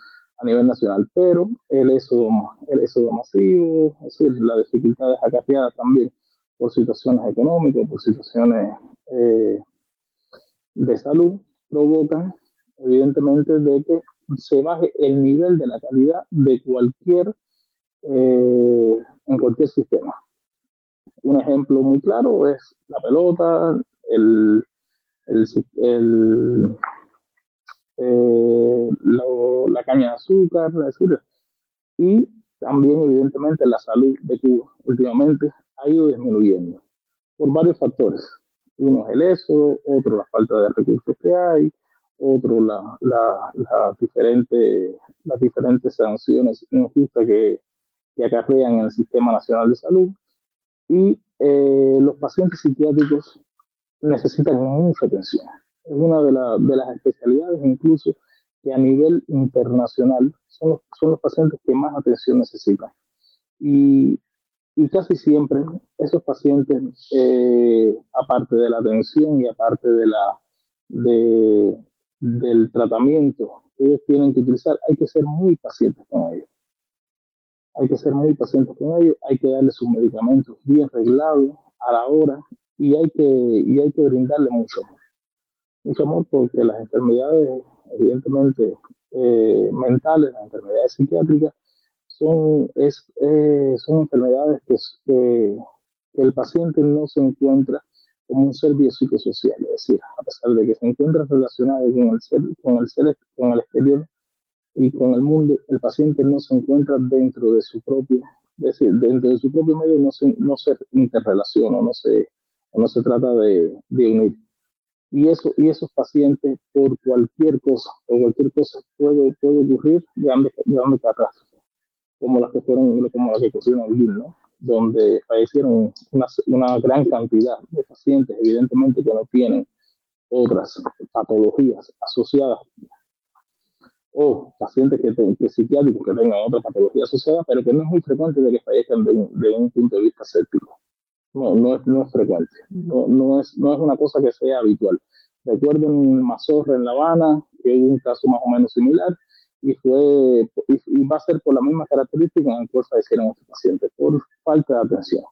A nivel nacional, pero el éxodo, el éxodo masivo, es decir, las dificultades acarreadas también por situaciones económicas, por situaciones eh, de salud, provocan evidentemente de que se baje el nivel de la calidad de cualquier, eh, en cualquier sistema. Un ejemplo muy claro es la pelota, el, el, eh, la caña de azúcar, y también evidentemente la salud de Cuba últimamente ha ido disminuyendo por varios factores. Uno es el eso, otro la falta de recursos que hay, otro la, la, diferente, las diferentes sanciones injustas que, que acarrean en el Sistema Nacional de Salud. Y eh, los pacientes psiquiátricos necesitan mucha atención. Es una de, las especialidades incluso que a nivel internacional son los, son los pacientes que más atención necesitan. Y, y casi siempre esos pacientes, eh, aparte de la atención y aparte de la, de, del tratamiento que ellos tienen que utilizar, hay que ser muy pacientes con ellos. Hay que ser muy pacientes con ellos, hay que darle sus medicamentos bien reglados a la hora y hay que, y hay que brindarle mucho amor. Mucho amor porque las enfermedades, evidentemente, eh, mentales, las enfermedades psiquiátricas, son, es, eh, son enfermedades que, que, el paciente no se encuentra como un ser biopsicosocial, es decir, a pesar de que se encuentra relacionado con el ser, con el ser, con el exterior y con el mundo, el paciente no se encuentra dentro de su propio, es decir, dentro de su propio medio no se, no se interrelaciona, no se, no se trata de, de unir. Y, eso, y esos pacientes, por cualquier cosa, por cualquier cosa puede, puede ocurrir de ambas, de catástrofes, como las que fueron, como las que ocurrieron en ¿no? donde fallecieron una, una, gran cantidad de pacientes, evidentemente que no tienen otras patologías asociadas o pacientes que, que psiquiátricos que tengan otra patología asociada, pero que no es muy frecuente de que fallezcan de, un punto de vista séptico. No, no es, no es frecuente, no, no, es, no es una cosa que sea habitual. Recuerdo en Mazorra, en La Habana, que hubo un caso más o menos similar, y fue y, va a ser por la misma característica en la cual fallecieron estos pacientes, por falta de atención,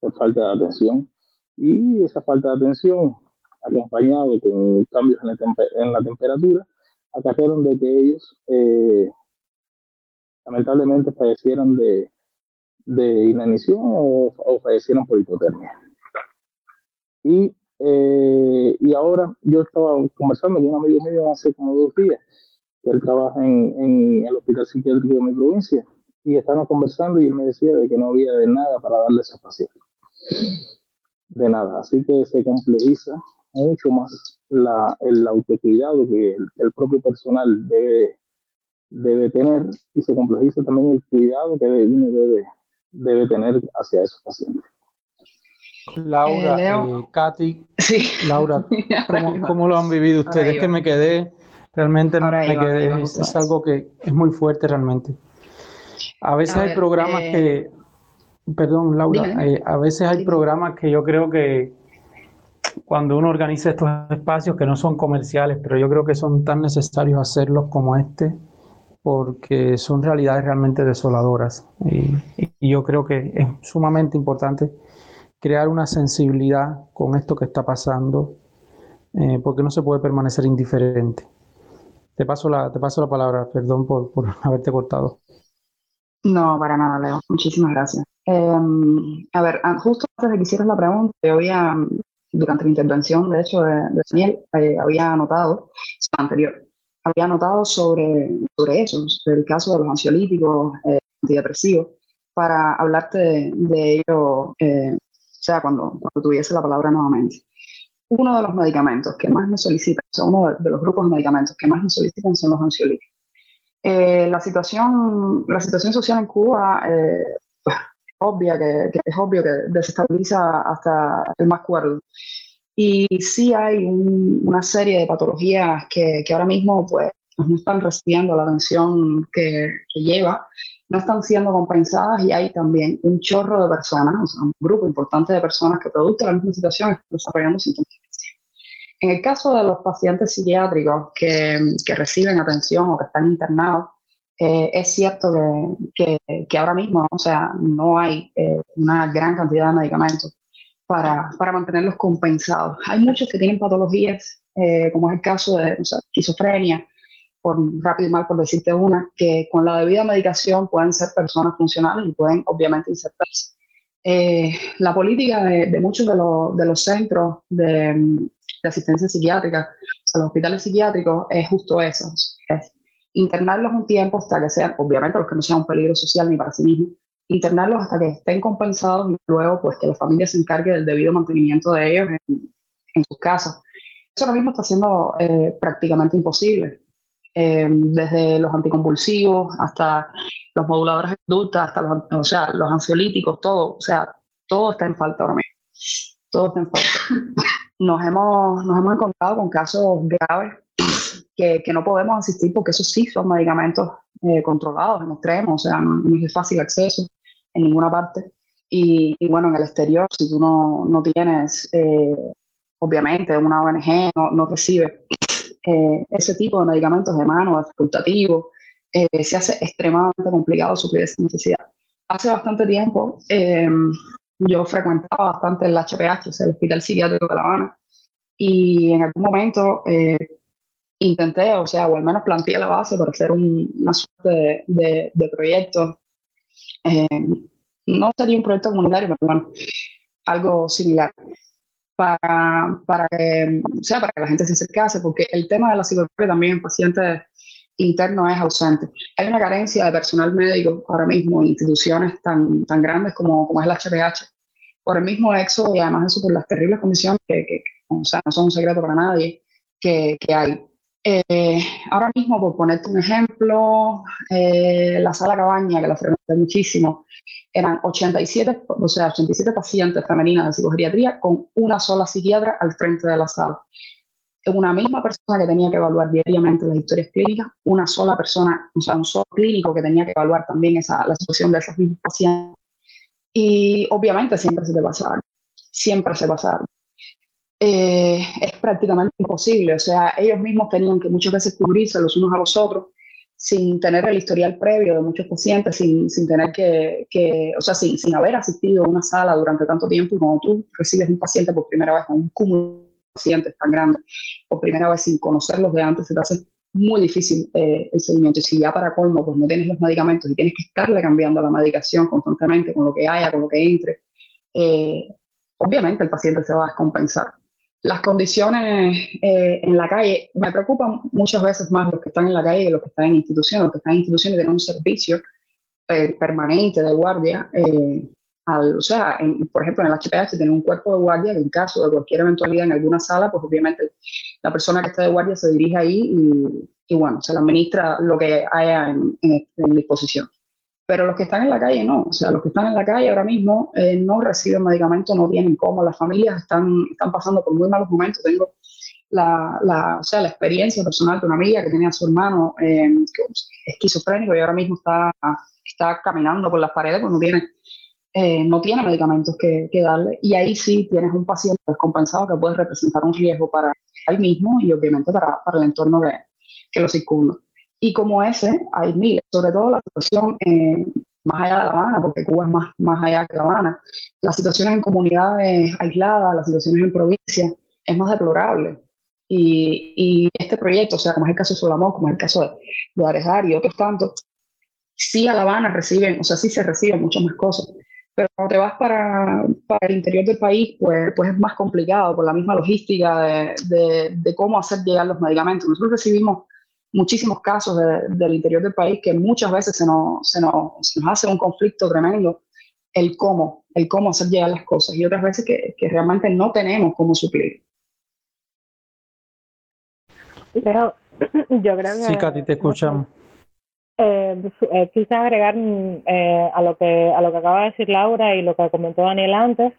por falta de atención. Y esa falta de atención, acompañado con cambios en la, en la temperatura, acabaron de que ellos eh, lamentablemente fallecieron de, de inanición o, o, fallecieron por hipotermia. Y, eh, y ahora yo estaba conversando con un amigo mío hace como dos días él trabaja en, en, el hospital psiquiátrico de mi provincia, y estábamos conversando y él me decía de que no había de nada para darle a esos pacientes. De nada. Así que se complejiza mucho más la, el autocuidado que el, propio personal debe, debe tener y se complejiza también el cuidado que uno debe, debe tener hacia esos pacientes. Laura, eh, eh Katy, sí. Laura, ¿cómo, ¿cómo, lo han vivido ustedes? Que me quedé Realmente es, algo que es muy fuerte realmente. A veces hay programas eh, que, perdón Laura, eh, a veces hay programas que yo creo que cuando uno organiza estos espacios que no son comerciales, pero yo creo que son tan necesarios hacerlos como este, porque son realidades realmente desoladoras. Y, yo creo que es sumamente importante crear una sensibilidad con esto que está pasando, eh, porque no se puede permanecer indiferente. Te paso la, te paso la palabra, perdón por, por haberte cortado. No, para nada, Leo. Muchísimas gracias. Em, a ver, justo antes de que hicieras la pregunta, yo había, durante la intervención, de hecho, de, Daniel, eh, había anotado, anterior, había anotado sobre, sobre eso, sobre el caso de los ansiolíticos, eh, antidepresivos, para hablarte de, ello, eh, o sea, cuando, cuando tuviese la palabra nuevamente uno de los medicamentos que más nos solicitan, o sea, uno de los grupos de medicamentos que más nos solicitan son los ansiolíticos. Eh, la, situación, la situación social en Cuba eh, obvia que, es obvio que desestabiliza hasta el más cuerdo. Y sí hay una serie de patologías que, que, ahora mismo pues, no están recibiendo la atención que, que, lleva, no están siendo compensadas y hay también un chorro de personas, o sea, un grupo importante de personas que producto de la misma situación desarrollando síntomas En el caso de los pacientes psiquiátricos que, que reciben atención o que están internados, eh, es cierto que, que, ahora mismo, o sea, no hay eh, una gran cantidad de medicamentos para, para, mantenerlos compensados. Hay muchos que tienen patologías, eh, como es el caso de o sea, esquizofrenia, por rápido y mal por decirte una, que con la debida medicación pueden ser personas funcionales y pueden obviamente insertarse. la política de, de muchos de, los, de los centros de, de asistencia psiquiátrica, o sea, los hospitales psiquiátricos, es justo eso, es internarlos un tiempo hasta que sean, obviamente los que no sean un peligro social ni para sí mismos, internarlos hasta que estén compensados y luego pues que la familia se encargue del debido mantenimiento de ellos en, sus casas. Eso ahora mismo está siendo eh, prácticamente imposible. Eh, desde los anticonvulsivos hasta los moduladores de conducta, hasta los, o sea, los ansiolíticos, todo, o sea, todo está en falta ahora mismo. Todo está en falta. Nos hemos, nos hemos encontrado con casos graves que, que, no podemos asistir porque esos sí son medicamentos eh, controlados en extremo, o sea, no, es de fácil acceso en ninguna parte. Y, y, bueno, en el exterior, si tú no, no tienes, eh, obviamente, una ONG, no, no recibe eh, ese tipo de medicamentos de mano, facultativo, se hace extremadamente complicado suplir esa necesidad. Hace bastante tiempo yo frecuentaba bastante el HPH, o sea, el Hospital Psiquiátrico de La Habana, y en algún momento intenté, o sea, o al menos planteé la base para hacer una suerte de, de, proyecto. Eh, no sería un proyecto comunitario, pero bueno, algo similar. Para, para, que, o sea, para que la gente se acercase, porque el tema de la psicología también en pacientes internos es ausente. Hay una carencia de personal médico ahora mismo en instituciones tan, tan grandes como, como es la HPH, por el mismo éxodo y además eso por las terribles condiciones que, que, o sea, no son un secreto para nadie que, que hay. Eh, ahora mismo, por ponerte un ejemplo, eh, la sala cabaña, que la frecuenté muchísimo, eran 87, o sea, 87 pacientes femeninas de psicogeriatría con una sola psiquiatra al frente de la sala. Una misma persona que tenía que evaluar diariamente las historias clínicas, una sola persona, o sea, un solo clínico que tenía que evaluar también esa, la situación de esos mismos pacientes. Y obviamente siempre se te pasa siempre se pasa eh, es prácticamente imposible. O sea, ellos mismos tenían que muchas veces cubrirse los unos a los otros sin tener el historial previo de muchos pacientes, sin, sin tener que, que, o sea, sin, sin haber asistido a una sala durante tanto tiempo. Cuando tú recibes un paciente por primera vez, con un cúmulo de pacientes tan grande, por primera vez sin conocerlos de antes, se te hace muy difícil eh, el seguimiento. Y si ya para colmo, pues no tienes los medicamentos y tienes que estarle cambiando la medicación constantemente con lo que haya, con lo que entre, eh, obviamente el paciente se va a descompensar las condiciones eh, en la calle, me preocupan muchas veces más los que están en la calle que los que están en instituciones. Los que están en instituciones tienen un servicio eh, permanente de guardia. Eh, o sea, por ejemplo, en el HPH tienen un cuerpo de guardia que en caso de cualquier eventualidad en alguna sala, pues obviamente la persona que está de guardia se dirige ahí y, bueno, se le administra lo que haya en disposición pero los que están en la calle no, o sea, los que están en la calle ahora mismo eh, no reciben medicamentos, no tienen cómo, las familias están, están pasando por muy malos momentos. Tengo la, la, o sea, la experiencia personal de una amiga que tenía a su hermano eh, esquizofrénico y ahora mismo está, está caminando por las paredes porque no tiene, eh, no tiene medicamentos que, que, darle. Y ahí sí tienes un paciente descompensado que puede representar un riesgo para él mismo y obviamente para, para el entorno de, que lo circunda. Y como ese, hay miles, sobre todo la situación eh, más allá de La Habana, porque Cuba es más, más allá que La Habana. Las situaciones en comunidades aisladas, las situaciones en provincias, es más deplorable. Y, y, este proyecto, o sea, como es el caso de Solamón, como es el caso de, de Arejar y otros tantos, sí a La Habana reciben, o sea, sí se reciben muchas más cosas. Pero cuando te vas para, para el interior del país, pues, pues es más complicado por la misma logística de, de, de cómo hacer llegar los medicamentos. Nosotros recibimos muchísimos casos del interior del país que muchas veces se nos, se, nos, nos, hace un conflicto tremendo el cómo, el cómo hacer llegar las cosas y otras veces que, que realmente no tenemos cómo suplir. Pero yo creo que... Sí, Katy, te escuchamos. Eh, eh, quise agregar eh, a, lo que, a lo que acaba de decir Laura y lo que comentó Daniel antes,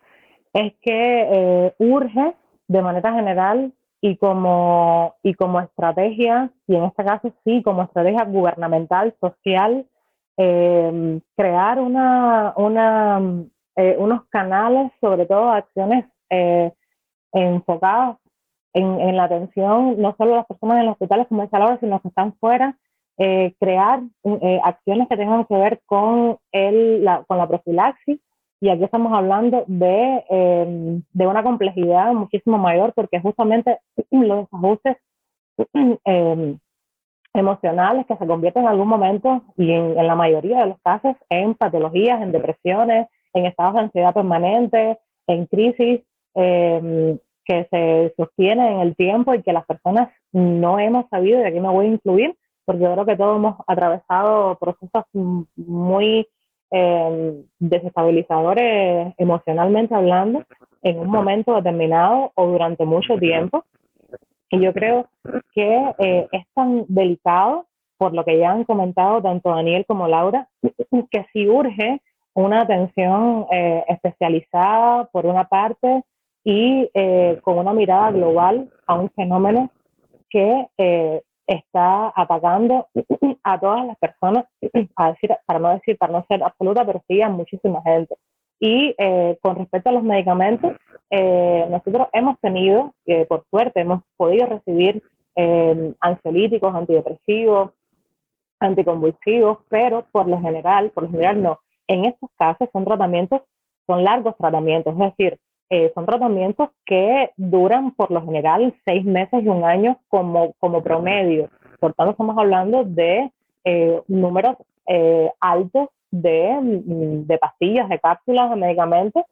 es que eh, urge de manera general y como, y como estrategia, y en este caso sí, como estrategia gubernamental, social, eh, crear una, una, eh, unos canales, sobre todo acciones eh, enfocadas en, la atención, no solo las personas en los hospitales, como dice Laura, sino que están fuera, eh, crear eh, acciones que tengan que ver con, el, la, con la profilaxis. Y aquí estamos hablando de, em, de una complejidad muchísimo mayor porque justamente los desajustes em, emocionales que se convierten en algún momento y en, la mayoría de los casos en patologías, en depresiones, en estados de ansiedad permanente, en crisis eh, que se sostienen en el tiempo y que las personas no hemos sabido, y aquí me voy a incluir, porque yo creo que todos hemos atravesado procesos muy eh, desestabilizadores emocionalmente hablando en un momento determinado o durante mucho tiempo. Y yo creo que eh, es tan delicado, por lo que ya han comentado tanto Daniel como Laura, que si urge una atención eh, especializada por una parte y eh, con una mirada global a un fenómeno que eh, está atacando a todas las personas, a decir, para no decir, para no ser absoluta, pero sí a muchísima gente. Y con respecto a los medicamentos, nosotros hemos tenido, por suerte, hemos podido recibir ansiolíticos, antidepresivos, anticonvulsivos, pero por lo general, por lo general no, en estos casos son tratamientos, son largos tratamientos, es decir, eh, son tratamientos que duran por lo general seis meses y un año como, como promedio. Por tanto, estamos hablando de eh, números eh, altos de, mm, de, pastillas, de cápsulas, de medicamentos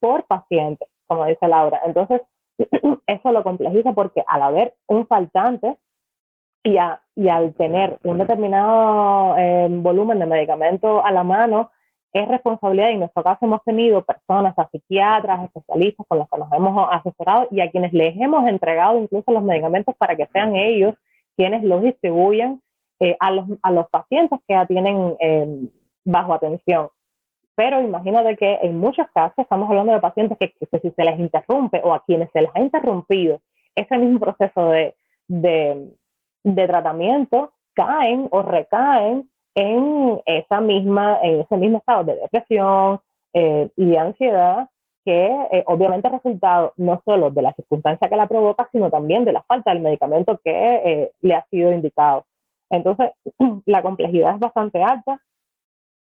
por paciente, como dice Laura. Entonces, eso lo complejiza porque al haber un faltante y, y al tener un determinado volumen de medicamento a la mano, es responsabilidad y en nuestro caso hemos tenido personas, a psiquiatras, especialistas con los que nos hemos asesorado y a quienes les hemos entregado incluso los medicamentos para que sean ellos quienes los distribuyan eh, a, los, a los pacientes que ya tienen em, bajo atención. Pero imagínate que en muchos casos estamos hablando de pacientes que, si se les interrumpe o a quienes se les ha interrumpido ese mismo proceso de, de, de tratamiento, caen o recaen en, esa misma, en ese mismo estado de depresión eh, y de ansiedad que eh, obviamente es resultado no solo de la circunstancia que la provoca, sino también de la falta del medicamento que eh, le ha sido indicado. Entonces, la complejidad es bastante alta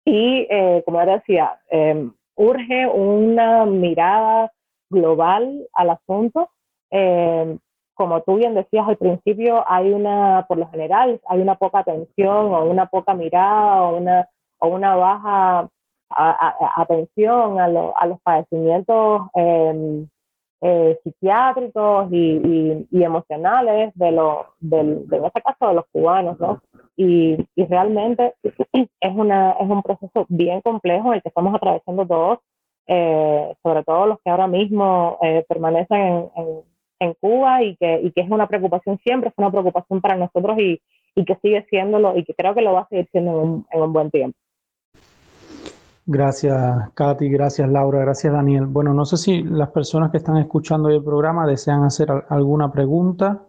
y, como ya decía, em, urge una mirada global al asunto em, como tú bien decías al principio, hay una, por lo general, hay una poca atención o una poca mirada o una, o una baja atención a, los padecimientos em, eh, psiquiátricos y, emocionales de, lo, en este caso, de los cubanos, ¿no? Y, realmente es, una, es un proceso bien complejo el que estamos atravesando todos, eh, sobre todo los que ahora mismo eh, permanecen en en Cuba y que, y que es una preocupación, siempre es una preocupación para nosotros y, y que sigue siéndolo y que creo que lo va a seguir siendo en un, en un buen tiempo. Gracias, Katy. Gracias, Laura. Gracias, Daniel. Bueno, no sé si las personas que están escuchando el programa desean hacer alguna pregunta.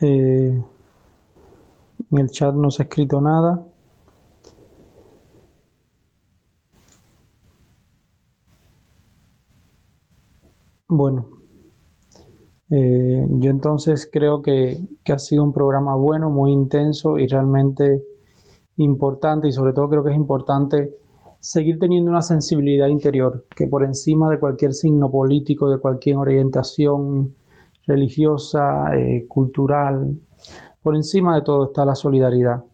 Eh, en el chat no se ha escrito nada. Bueno, eh, yo entonces creo que, ha sido un programa bueno, muy intenso y realmente importante y sobre todo creo que es importante seguir teniendo una sensibilidad interior que por encima de cualquier signo político, de cualquier orientación religiosa, eh, cultural, por encima de todo está la solidaridad.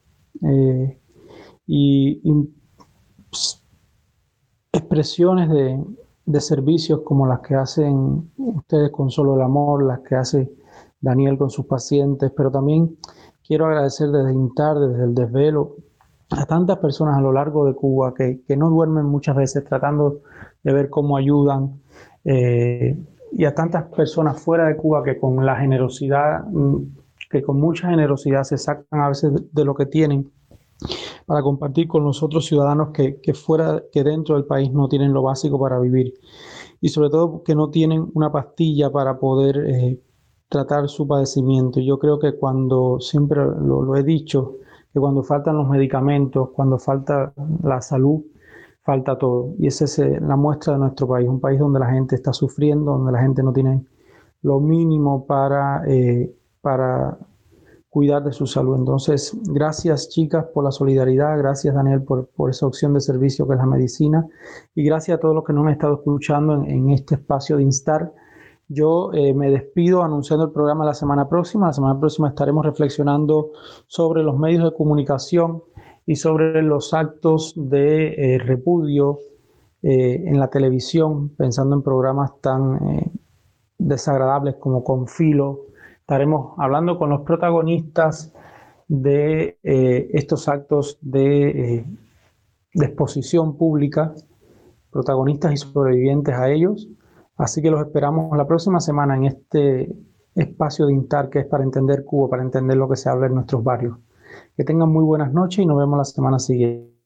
Eh, y expresiones de, de servicios como las que hacen ustedes con Solo el Amor, las que hace Daniel con sus pacientes, pero también quiero agradecer desde INTAR, desde el desvelo, a tantas personas a lo largo de Cuba que, no duermen muchas veces tratando de ver cómo ayudan, eh, y a tantas personas fuera de Cuba que con la generosidad, mm, que con mucha generosidad se sacan a veces de lo que tienen para compartir con los otros ciudadanos que, fuera, que dentro del país no tienen lo básico para vivir y sobre todo que no tienen una pastilla para poder eh, tratar su padecimiento. Yo creo que cuando, siempre lo, he dicho, que cuando faltan los medicamentos, cuando falta la salud, falta todo. Y esa es eh, la muestra de nuestro país, un país donde la gente está sufriendo, donde la gente no tiene lo mínimo para, eh, para cuidar de su salud. Entonces, gracias chicas por la solidaridad, gracias Daniel por, esa opción de servicio que es la medicina y gracias a todos los que nos han estado escuchando en, este espacio de Instar. Yo eh, me despido anunciando el programa la semana próxima. La semana próxima estaremos reflexionando sobre los medios de comunicación y sobre los actos de eh, repudio eh, en la televisión, pensando en programas tan desagradables como Confilo, Estaremos hablando con los protagonistas de eh, estos actos de, eh, de, exposición pública, protagonistas y sobrevivientes a ellos. Así que los esperamos la próxima semana en este espacio de Intar que es para entender Cuba, para entender lo que se habla en nuestros barrios. Que tengan muy buenas noches y nos vemos la semana siguiente.